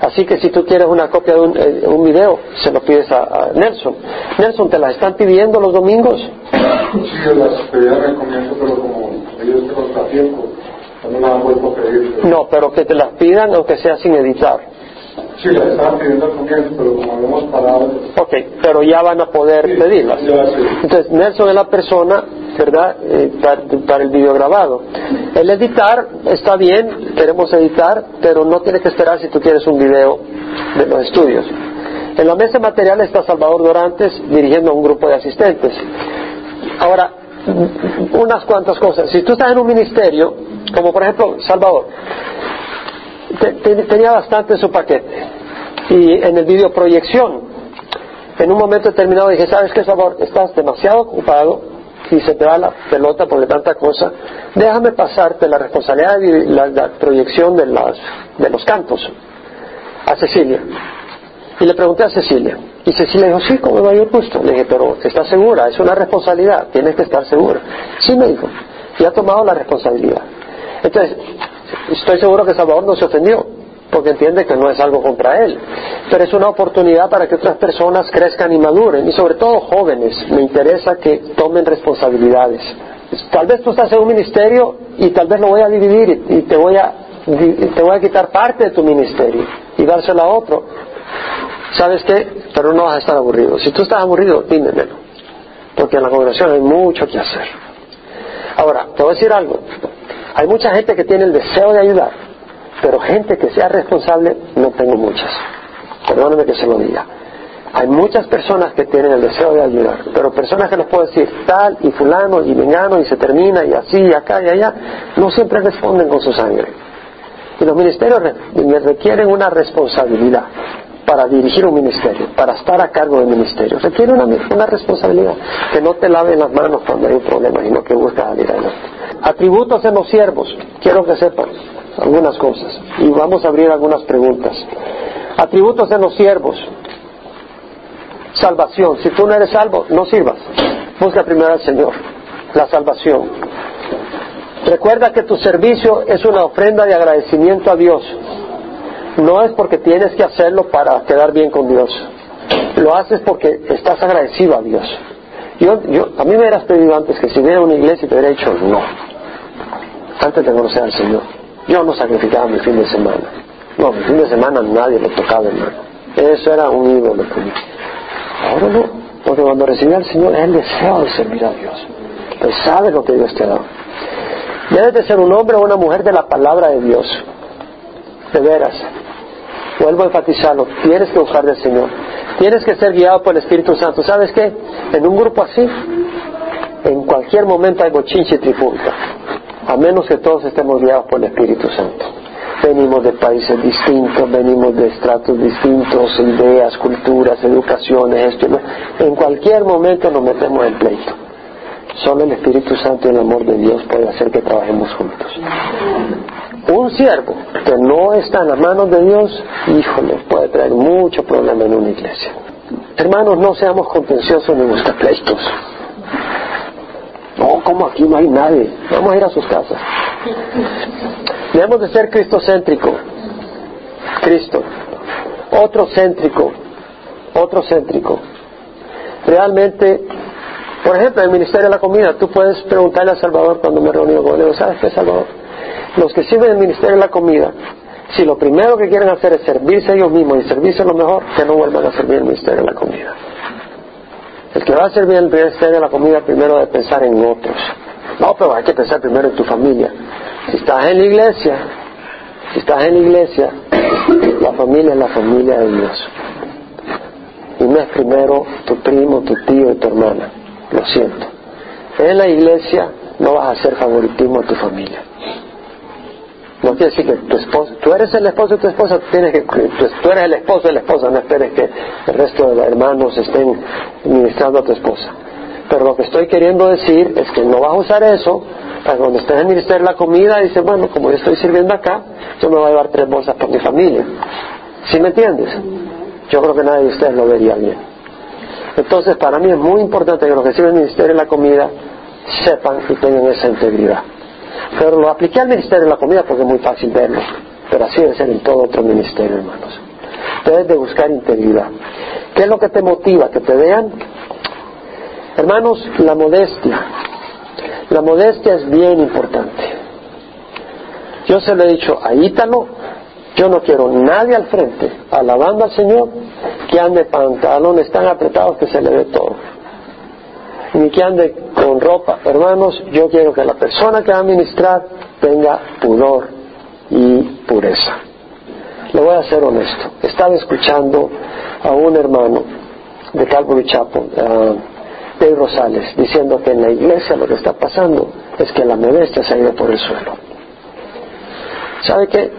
Así que si tú quieres una copia de un, eh, video, se lo pides a, Nelson. Nelson, ¿te las están pidiendo los domingos? Sí, las pedían al comienzo, pero como ellos no tiempo, no me han vuelto a pedir. No, pero que te las pidan aunque sea sin editar. Sí, las estaban pidiendo al comienzo, pero como habíamos parado. Ok, pero ya van a poder pedirlas. Entonces, Nelson es la persona ¿verdad? Eh, para, el video grabado. El editar está bien, queremos editar, pero no tienes que esperar si tú quieres un video de los estudios. En la mesa material está Salvador Dorantes dirigiendo a un grupo de asistentes. Ahora, unas cuantas cosas. Si tú estás en un ministerio, como por ejemplo Salvador, tenía bastante en su paquete. Y en el video proyección, en un momento determinado dije, ¿sabes qué, Salvador? Estás demasiado ocupado, si se te va la pelota por tanta cosa, déjame pasarte la responsabilidad de la, proyección de, las, de los cantos a Cecilia. Y le pregunté a Cecilia. Y Cecilia dijo, sí, con el mayor gusto. Le dije, pero ¿estás segura? Es una responsabilidad, tienes que estar segura. Sí, me dijo, y ha tomado la responsabilidad. Entonces, estoy seguro que Salvador no se ofendió porque entiende que no es algo contra él. Pero es una oportunidad para que otras personas crezcan y maduren, y sobre todo jóvenes. Me interesa que tomen responsabilidades. Tal vez tú estás en un ministerio y tal vez lo voy a dividir y te voy a, te voy a quitar parte de tu ministerio y dárselo a otro. ¿Sabes qué? Pero no vas a estar aburrido. Si tú estás aburrido, dímelo. porque en la congregación hay mucho que hacer. Ahora, te voy a decir algo. Hay mucha gente que tiene el deseo de ayudar, pero gente que sea responsable no tengo muchas. Perdóname que se lo diga. Hay muchas personas que tienen el deseo de ayudar, pero personas que les puedo decir tal y fulano y mengano y se termina y así y acá y allá, no siempre responden con su sangre. Y los ministerios requieren una responsabilidad para dirigir un ministerio, para estar a cargo del ministerio. Requiere una, una responsabilidad, que no te laven las manos cuando hay un problema, sino que buscas salir adelante. Atributos en los siervos, quiero que sepan algunas cosas y vamos a abrir algunas preguntas. Atributos en los siervos, salvación. Si tú no eres salvo, no sirvas. Busca primero al Señor, la salvación. Recuerda que tu servicio es una ofrenda de agradecimiento a Dios. No es porque tienes que hacerlo para quedar bien con Dios. Lo haces porque estás agradecido a Dios. Yo, yo, a mí me hubieras pedido antes que si hubiera una iglesia te hubiera dicho no. Antes de conocer al Señor. Yo no sacrificaba mi fin de semana. No, mi fin de semana nadie lo tocaba, hermano. Eso era un ídolo para mí. Ahora no, porque cuando recibí al Señor es el deseo de servir a Dios. Él sabe lo que Dios te ha dado. Debes de ser un hombre o una mujer de la palabra de Dios. De veras. Vuelvo a enfatizarlo. Tienes que buscar del Señor. Tienes que ser guiado por el Espíritu Santo. ¿Sabes qué? En un grupo así, en cualquier momento hay bochinche y trifulca. A menos que todos estemos guiados por el Espíritu Santo venimos de países distintos, venimos de estratos distintos, ideas, culturas, educaciones, esto En cualquier momento nos metemos en pleito. Solo el Espíritu Santo y el amor de Dios puede hacer que trabajemos juntos. Un siervo que no está en las manos de Dios, híjole, puede traer mucho problema en una iglesia. Hermanos, no seamos contenciosos ni buscar pleitos. No, como aquí no hay nadie. Vamos a ir a sus casas. Debemos de ser cristocéntrico. Cristo. Otro céntrico. Otro céntrico. Realmente, por ejemplo, en el Ministerio de la Comida, tú puedes preguntarle a Salvador cuando me reunió con él, ¿sabes qué, Salvador? Los que sirven en el Ministerio de la Comida, si lo primero que quieren hacer es servirse ellos mismos y servirse lo mejor, que no vuelvan a servir el Ministerio de la Comida. El que va a servir el ministerio de la comida primero debe pensar en otros. No, pero hay que pensar primero en tu familia. Si estás en la iglesia, si estás en la iglesia, la familia es la familia de Dios. Y no es primero tu primo, tu tío y tu hermana. Lo siento. En la iglesia no vas a hacer favoritismo a tu familia. No quiere decir que tu esposo, tú eres el esposo de tu esposa, tienes que, tú eres el esposo de la esposa, no esperes que el resto de los hermanos estén ministrando a tu esposa. Pero lo que estoy queriendo decir es que no vas a usar eso para cuando estés en ministerio la comida dices, bueno, como yo estoy sirviendo acá, yo me voy a llevar tres bolsas para mi familia. ¿Sí me entiendes? Yo creo que nadie de ustedes lo vería bien. Entonces, para mí es muy importante que los que sirven en el ministerio de la comida sepan y tengan esa integridad. Pero lo apliqué al ministerio de la comida porque es muy fácil verlo. Pero así debe ser en todo otro ministerio, hermanos. Debes de buscar integridad. ¿Qué es lo que te motiva? Que te vean. Hermanos, la modestia. La modestia es bien importante. Yo se lo he dicho a Ítalo, yo no quiero nadie al frente, alabando al Señor, que ande pantalones tan apretados que se le ve todo ni que ande con ropa. Hermanos, yo quiero que la persona que va a ministrar tenga pudor y pureza. Le voy a ser honesto. Estaba escuchando a un hermano de Calvary Chapel, uh, Dave Rosales, diciendo que en la iglesia lo que está pasando es que la modestia se ha ido por el suelo. ¿Sabe qué?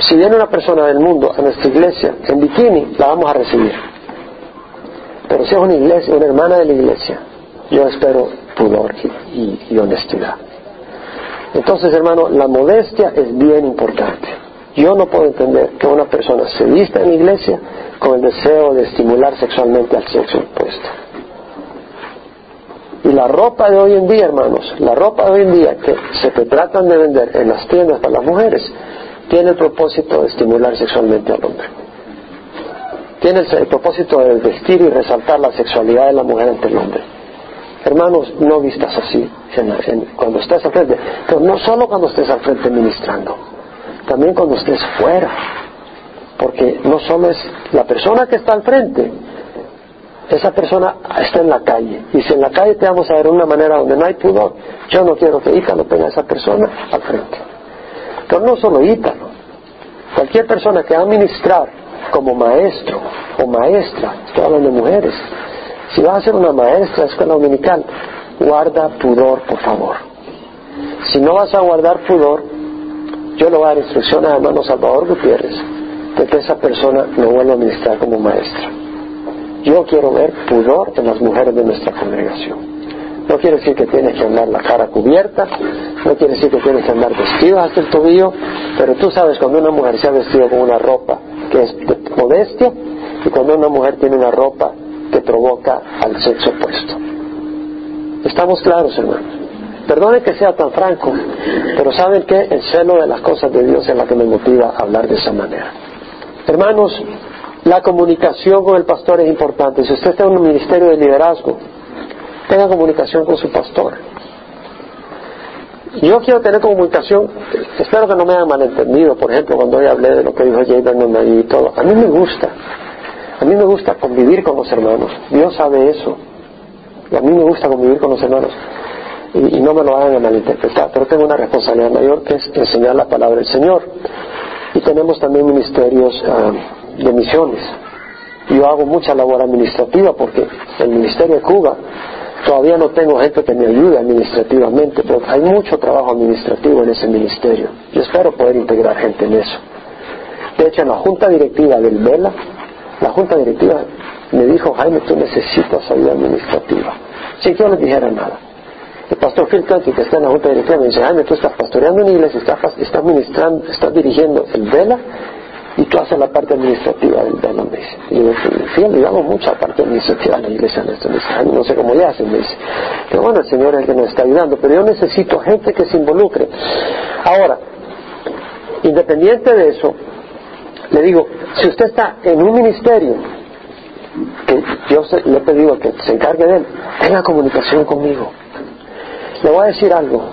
Si viene una persona del mundo a nuestra iglesia en bikini, la vamos a recibir. Pero si es una iglesia, una hermana de la iglesia, yo espero pudor y, honestidad. Entonces, hermano, la modestia es bien importante. Yo no puedo entender que una persona se vista en la iglesia con el deseo de estimular sexualmente al sexo opuesto. Y la ropa de hoy en día, hermanos, la ropa de hoy en día que se tratan de vender en las tiendas para las mujeres, tiene el propósito de estimular sexualmente al hombre. Tiene el propósito de vestir y resaltar la sexualidad de la mujer ante el hombre. Hermanos, no vistas así cuando estés al frente, pero no solo cuando estés al frente ministrando, también cuando estés fuera, porque no solo es la persona que está al frente, esa persona está en la calle. Y si en la calle te vamos a ver de una manera donde no hay pudor, yo no quiero que Ítalo tenga a esa persona al frente. Pero no solo Ítalo. Cualquier persona que va a ministrar como maestro o maestra, estoy hablando de mujeres, si vas a ser una maestra de escuela dominical, guarda pudor, por favor. Si no vas a guardar pudor, yo le voy a dar instrucciones a hermano Salvador Gutiérrez de que esa persona no vuelva a ministrar como maestra. Yo quiero ver pudor en las mujeres de nuestra congregación. No quiere decir que tienes que andar la cara cubierta, no quiere decir que tienes que andar vestido hasta el tobillo, pero tú sabes cuando una mujer se ha vestido con una ropa que es de modestia y cuando una mujer tiene una ropa que provoca al sexo opuesto. Estamos claros, hermanos. Perdone que sea tan franco, pero ¿saben que El celo de las cosas de Dios es la que me motiva a hablar de esa manera. Hermanos, la comunicación con el pastor es importante. Si usted está en un ministerio de liderazgo, tenga comunicación con su pastor. Yo quiero tener comunicación, espero que no me hayan malentendido, por ejemplo, cuando hoy hablé de lo que dijo Jay Vernon y todo. A mí me gusta, a mí me gusta convivir con los hermanos, Dios sabe eso. Y a mí me gusta convivir con los hermanos. Y, no me lo hagan malinterpretar, pero tengo una responsabilidad mayor que es enseñar la palabra del Señor. Y tenemos también ministerios ah, de misiones. Yo hago mucha labor administrativa porque el Ministerio de Cuba todavía no tengo gente que me ayude administrativamente, pero hay mucho trabajo administrativo en ese ministerio. Yo espero poder integrar gente en eso. De hecho, en la junta directiva del VELA, la junta directiva me dijo, Jaime, tú necesitas ayuda administrativa. Sin que yo les dijera nada. El pastor Phil Clancy, que está en la junta directiva, me dice, Jaime, tú estás pastoreando una iglesia, estás, estás ministrando, estás dirigiendo el VELA y tú haces la parte administrativa del VELA, me dice. Y yo le yo hago mucha parte administrativa en la iglesia en esto. Me dice, no sé cómo ya hacen, me dice. Pero bueno, el Señor es el que nos está ayudando, pero yo necesito gente que se involucre. Ahora, independiente de eso, le digo, si usted está en un ministerio, que yo le he pedido que se encargue de él, tenga comunicación conmigo. Le voy a decir algo,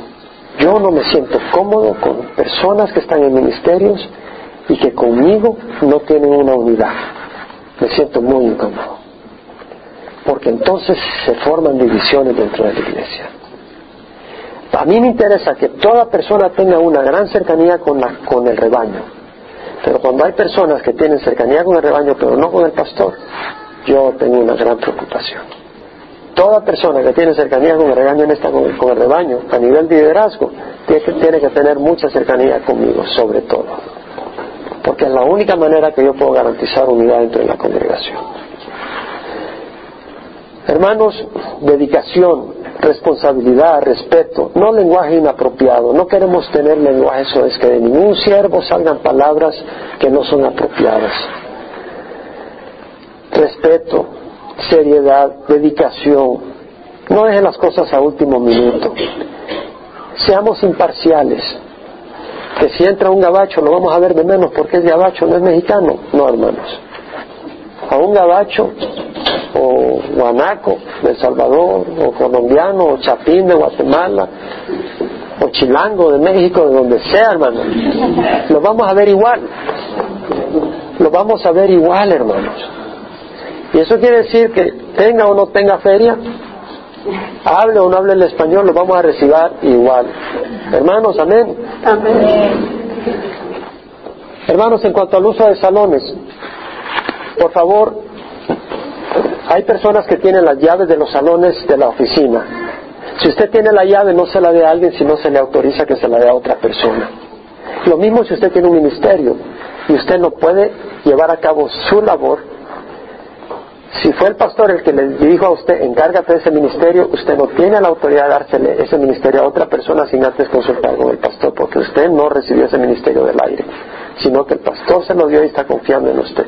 yo no me siento cómodo con personas que están en ministerios y que conmigo no tienen una unidad. Me siento muy incómodo. Porque entonces se forman divisiones dentro de la iglesia. A mí me interesa que toda persona tenga una gran cercanía con, la, con el rebaño. Pero cuando hay personas que tienen cercanía con el rebaño pero no con el pastor, yo tengo una gran preocupación. Toda persona que tiene cercanía con el rebaño en esta, con, el, rebaño a nivel de liderazgo tiene que, tiene que tener mucha cercanía conmigo, sobre todo. Porque es la única manera que yo puedo garantizar unidad dentro de la congregación. Hermanos, dedicación, responsabilidad, respeto, no lenguaje inapropiado. No queremos tener lenguaje, eso es que de ningún siervo salgan palabras que no son apropiadas. Respeto, seriedad, dedicación. No dejen las cosas a último minuto. Seamos imparciales. Que si entra un gabacho lo vamos a ver de menos porque es gabacho, no es mexicano. No, hermanos. A un gabacho o guanaco de El Salvador, o colombiano, o chapín de Guatemala, o chilango de México, de donde sea, hermano. Lo vamos a ver igual. Lo vamos a ver igual, hermanos. Y eso quiere decir que tenga o no tenga feria, hable o no hable el español, lo vamos a recibir igual. Hermanos, amén. Amén. Hermanos, en cuanto al uso de salones, por favor, hay personas que tienen las llaves de los salones de la oficina. Si usted tiene la llave, no se la dé a alguien si no se le autoriza que se la dé a otra persona. Lo mismo si usted tiene un ministerio y usted no puede llevar a cabo su labor. Si fue el pastor el que le dijo a usted, encárgate de ese ministerio, usted no tiene la autoridad de dársele ese ministerio a otra persona sin antes consultar con el pastor, porque usted no recibió ese ministerio del aire, sino que el pastor se lo dio y está confiando en usted.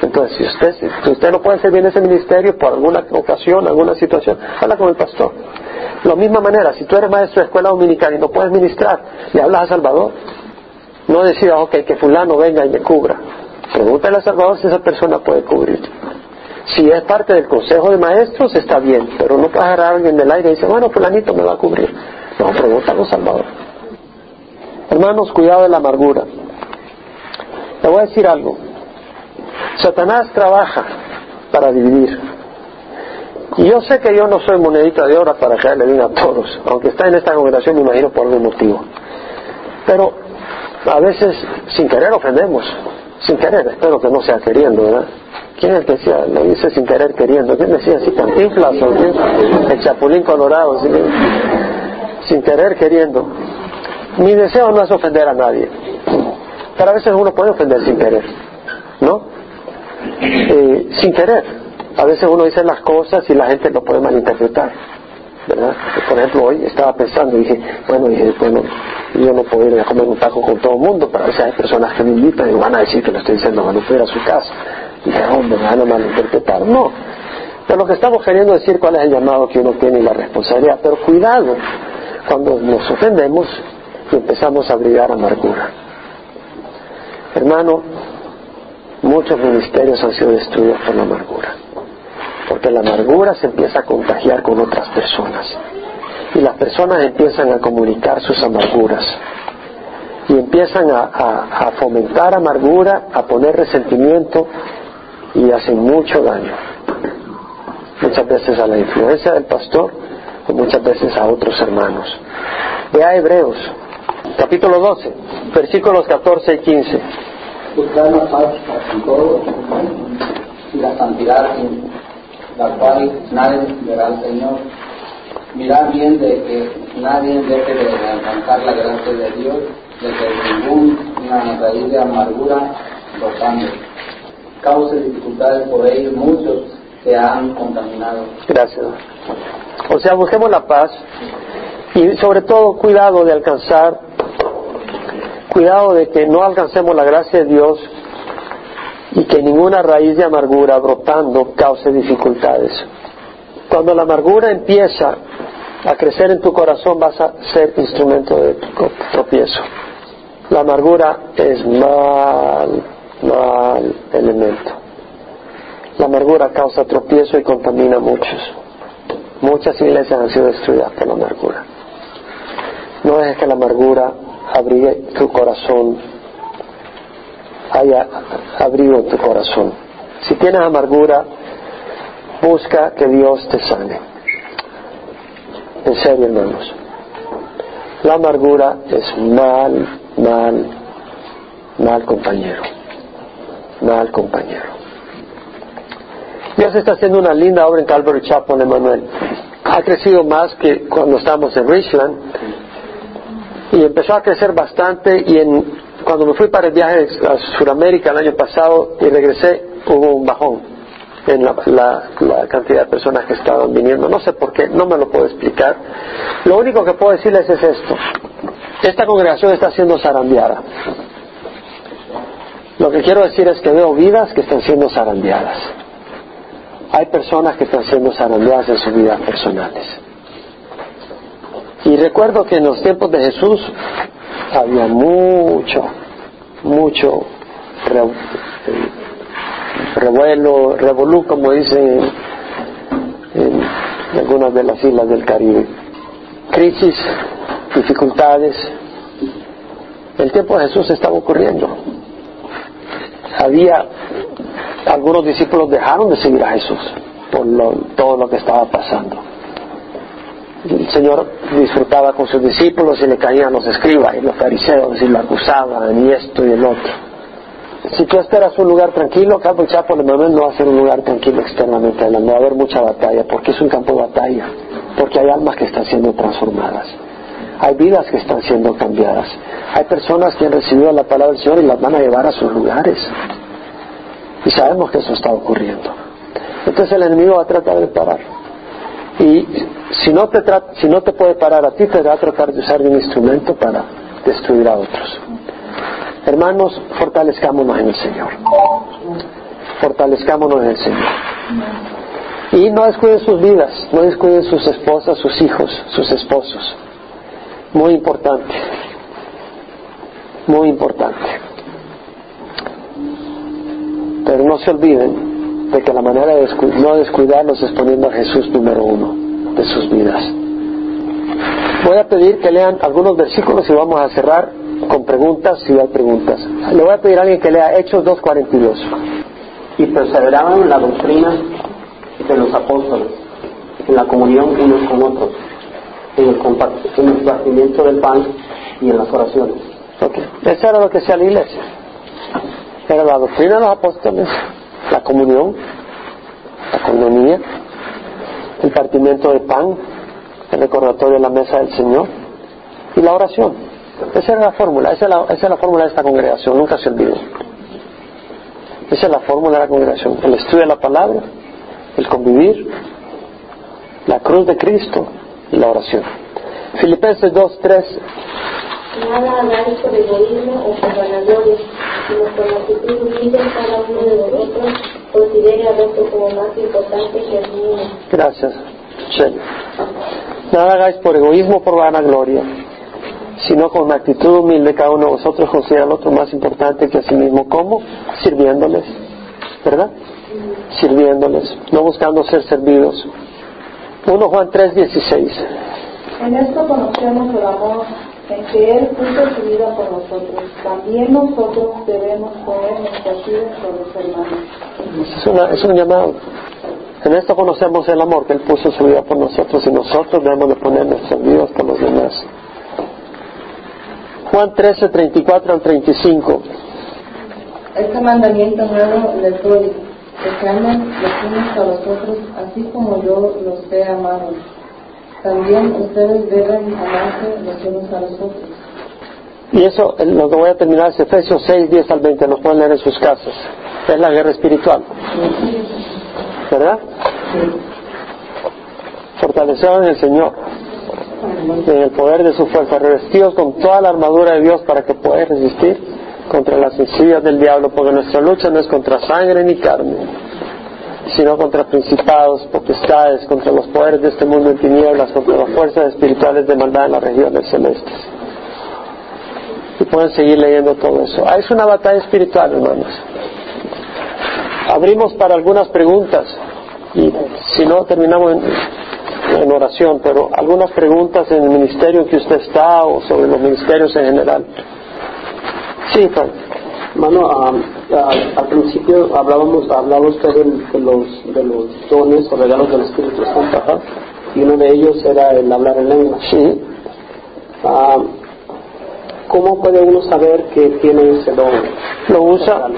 Entonces, si usted, si usted no puede servir en ese ministerio por alguna ocasión, alguna situación, habla con el pastor. De la misma manera, si tú eres maestro de escuela dominical y no puedes ministrar, le hablas a Salvador. No decida, ok, que fulano venga y me cubra. Pregúntale a Salvador si esa persona puede cubrir. Si es parte del consejo de maestros, está bien, pero no puedes agarrar a alguien del aire y decir, bueno, fulanito me va a cubrir. No, pregúntale a Salvador. Hermanos, cuidado de la amargura. Le voy a decir algo. Satanás trabaja para dividir. Y yo sé que yo no soy monedita de oro para caerle bien a todos, aunque está en esta congregación me imagino por algún motivo. Pero a veces sin querer ofendemos, sin querer, espero que no sea queriendo, ¿verdad? ¿Quién es el que decía, lo dice sin querer queriendo? ¿Quién decía así, cantinflas o? El chapulín colorado, ¿sí? sin querer queriendo. Mi deseo no es ofender a nadie, pero a veces uno puede ofender sin querer, ¿no? Eh, sin querer. A veces uno dice las cosas y la gente lo puede malinterpretar, ¿verdad? Por ejemplo, hoy estaba pensando y dije, bueno, dije, bueno, yo no puedo ir a comer un taco con todo el mundo, pero a veces hay personas que me invitan y van a decir que lo estoy diciendo, a ir a su casa. Y dije, hombre, me van a malinterpretar. No. Pero lo que estamos queriendo decir cuál es el llamado que uno tiene y la responsabilidad. Pero cuidado cuando nos ofendemos y empezamos a abrigar amargura. Hermano, muchos ministerios han sido destruidos por la amargura. Porque la amargura se empieza a contagiar con otras personas. Y las personas empiezan a comunicar sus amarguras. Y empiezan a, a fomentar amargura, a poner resentimiento y hacen mucho daño. Muchas veces a la influencia del pastor o muchas veces a otros hermanos. Vea Hebreos, capítulo 12, versículos 14 y 15. Buscar la paz con todos y la santidad sin la cual nadie verá al Señor. Mirar bien de que nadie deje de alcanzar la gracia de Dios, de que ninguna raíz de amargura brotando cause dificultades por ellos, muchos se han contaminado. Gracias. O sea, busquemos la paz y sobre todo cuidado de alcanzar, cuidado de que no alcancemos la gracia de Dios y que ninguna raíz de amargura brotando cause dificultades. Cuando la amargura empieza a crecer en tu corazón vas a ser instrumento de tropiezo. La amargura es mal, mal elemento. La amargura causa tropiezo y contamina a muchos. Muchas iglesias han sido destruidas por la amargura. No dejes que la amargura abrigue tu corazón, haya abrigo tu corazón. Si tienes amargura, busca que Dios te sane. En serio, hermanos. La amargura es mal, mal, mal compañero. Mal compañero. Dios está haciendo una linda obra en Calvary Chapel, Emanuel. Ha crecido más que cuando estábamos en Richland empezó a crecer bastante y en, cuando me fui para el viaje a Sudamérica el año pasado y regresé hubo un bajón en la, la, cantidad de personas que estaban viniendo. No sé por qué, no me lo puedo explicar. Lo único que puedo decirles es esto. Esta congregación está siendo zarandeada. Lo que quiero decir es que veo vidas que están siendo zarandeadas hay personas que están siendo zarandeadas en sus vidas personales. Y recuerdo que en los tiempos de Jesús había mucho, mucho revuelo, revolú, como dicen en, algunas de las islas del Caribe. Crisis, dificultades. El tiempo de Jesús estaba ocurriendo. Había algunos discípulos dejaron de seguir a Jesús por todo lo que estaba pasando. El Señor disfrutaba con sus discípulos y le caían los escribas y los fariseos y lo acusaban y esto y el otro. Si tú esperas un lugar tranquilo, Campo Chapo de Manuel no va a ser un lugar tranquilo externamente hablando, va a haber mucha batalla, porque es un campo de batalla, porque hay almas que están siendo transformadas, hay vidas que están siendo cambiadas, hay personas que han recibido la palabra del Señor y las van a llevar a sus lugares. Y sabemos que eso está ocurriendo. Entonces el enemigo va a tratar de parar. Y si no te, si no te puede parar a ti, te va a tratar de usar un instrumento para destruir a otros. Hermanos, fortalezcámonos en el Señor. Fortalezcámonos en el Señor. Y no descuiden sus vidas, no descuiden sus esposas, sus hijos, sus esposos. Muy importante. Muy importante. Pero no se olviden de que la manera de no descuidarlos es poniendo a Jesús número uno de sus vidas. Voy a pedir que lean algunos versículos y vamos a cerrar con preguntas si hay preguntas. Le voy a pedir a alguien que lea Hechos 2.42. Y perseveraban en la doctrina de los apóstoles, en la comunión unos con otros, en el, compartimiento del pan y en las oraciones. Okay. Eso era lo que hacía la iglesia. Era la doctrina de los apóstoles, la comunión, la comunión, el partimiento de pan, el recordatorio de la mesa del Señor y la oración. Esa era la fórmula, esa es la, esa es la fórmula de esta congregación, nunca se olvide. Esa es la fórmula de la congregación, el estudio de la palabra, el convivir, la cruz de Cristo y la oración. Filipenses 2, 3. Nada hagáis por egoísmo o por vanagloria, sino con actitud humilde cada uno de vosotros considere al otro como más importante que el mismo. Gracias. Nada hagáis por egoísmo o por vanagloria, sino con una actitud humilde cada uno de vosotros considera al otro más importante que a sí mismo. ¿Cómo? Sirviéndoles, ¿verdad? Sirviéndoles, no buscando ser servidos. 1 Juan 3, 16. En esto conocemos el amor en que Él puso su vida por nosotros. También nosotros debemos poner nuestras vidas por los hermanos. Es, una, es un llamado. En esto conocemos el amor que Él puso su vida por nosotros y nosotros debemos de poner nuestras vidas por los demás. Juan 13, 34 al 35. Este mandamiento nuevo les doy, que se amen los unos a los otros, así como yo los he amado. También ustedes deben amarse los unos a los otros. Y eso, eh, lo que voy a terminar es Efesios 6, 10 al 20, lo pueden leer en sus casas. Es la guerra espiritual. ¿Verdad? Fortalecedos en el Señor, en el poder de su fuerza, revestidos con toda la armadura de Dios para que podáis resistir contra las sencillas del diablo, porque nuestra lucha no es contra sangre ni carne, sino contra principados, potestades, contra los poderes de este mundo en tinieblas, contra las fuerzas espirituales de maldad en las regiones celestes. Y pueden seguir leyendo todo eso. Ah, es una batalla espiritual, hermanos. Abrimos para algunas preguntas y si no terminamos en, oración, pero algunas preguntas en el ministerio en que usted está o sobre los ministerios en general. Sí, Frank. Mano, ah, ah, al principio hablábamos, hablaba usted de, de los, de los dones o regalos del Espíritu Santo, ajá, y uno de ellos era el hablar en lengua. Sí. Ah, ¿Cómo puede uno saber que tiene ese don? Lo usa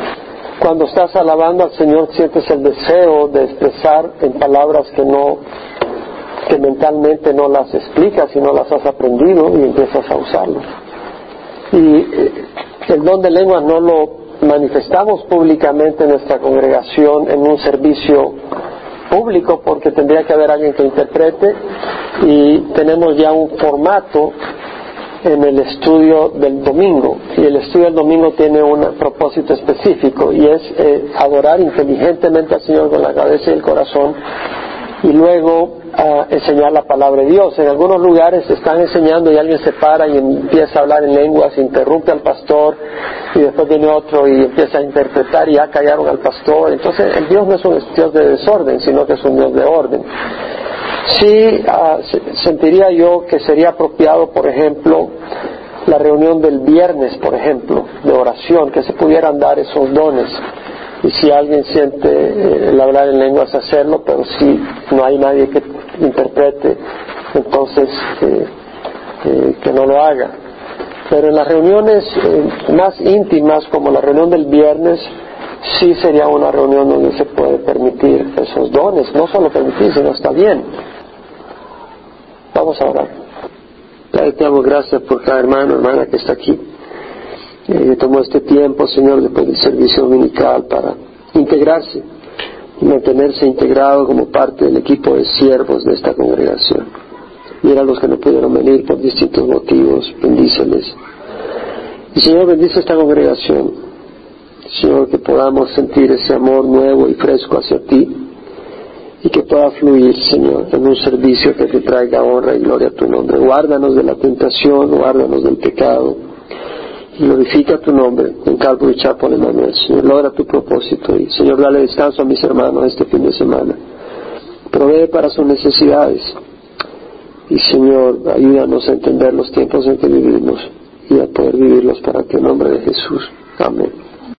cuando estás alabando al Señor, sientes el deseo de expresar en palabras que no, que mentalmente no las explicas y no las has aprendido y empiezas a usarlo. Y eh, el don de lenguas no lo manifestamos públicamente en nuestra congregación en un servicio público porque tendría que haber alguien que interprete y tenemos ya un formato en el estudio del domingo y el estudio del domingo tiene un propósito específico y es eh, adorar inteligentemente al Señor con la cabeza y el corazón y luego ah, enseñar la palabra de Dios. En algunos lugares están enseñando y alguien se para y empieza a hablar en lenguas, interrumpe al pastor y después viene otro y empieza a interpretar y ya callaron al pastor. Entonces el Dios no es un Dios de desorden, sino que es un Dios de orden. Sí se- sentiría yo que sería apropiado, por ejemplo, la reunión del viernes, por ejemplo, de oración, que se pudieran dar esos dones. Y si alguien siente eh, el hablar en lenguas, hacerlo, pero si no hay nadie que interprete, entonces eh, eh, que no lo haga. Pero en las reuniones más íntimas, como la reunión del viernes, sí sería una reunión donde se puede permitir esos dones, no solo permitir, sino está bien. Vamos a orar. Te damos gracias por cada hermano, hermana que está aquí. Tomó este tiempo, Señor, después del servicio dominical para integrarse mantenerse integrado como parte del equipo de siervos de esta congregación. Mira a los que no pudieron venir por distintos motivos, bendíceles. Y Señor, bendice esta congregación. Señor, que podamos sentir ese amor nuevo y fresco hacia ti y que pueda fluir, Señor, en un servicio que te traiga honra y gloria a tu nombre. Guárdanos de la tentación, guárdanos del pecado glorifica tu nombre en Calvary Chapel Emmanuel. Señor, logra tu propósito y, Señor, dale descanso a mis hermanos este fin de semana. Provee para sus necesidades y, Señor, ayúdanos a entender los tiempos en que vivimos y a poder vivirlos para que en nombre de Jesús. Amén.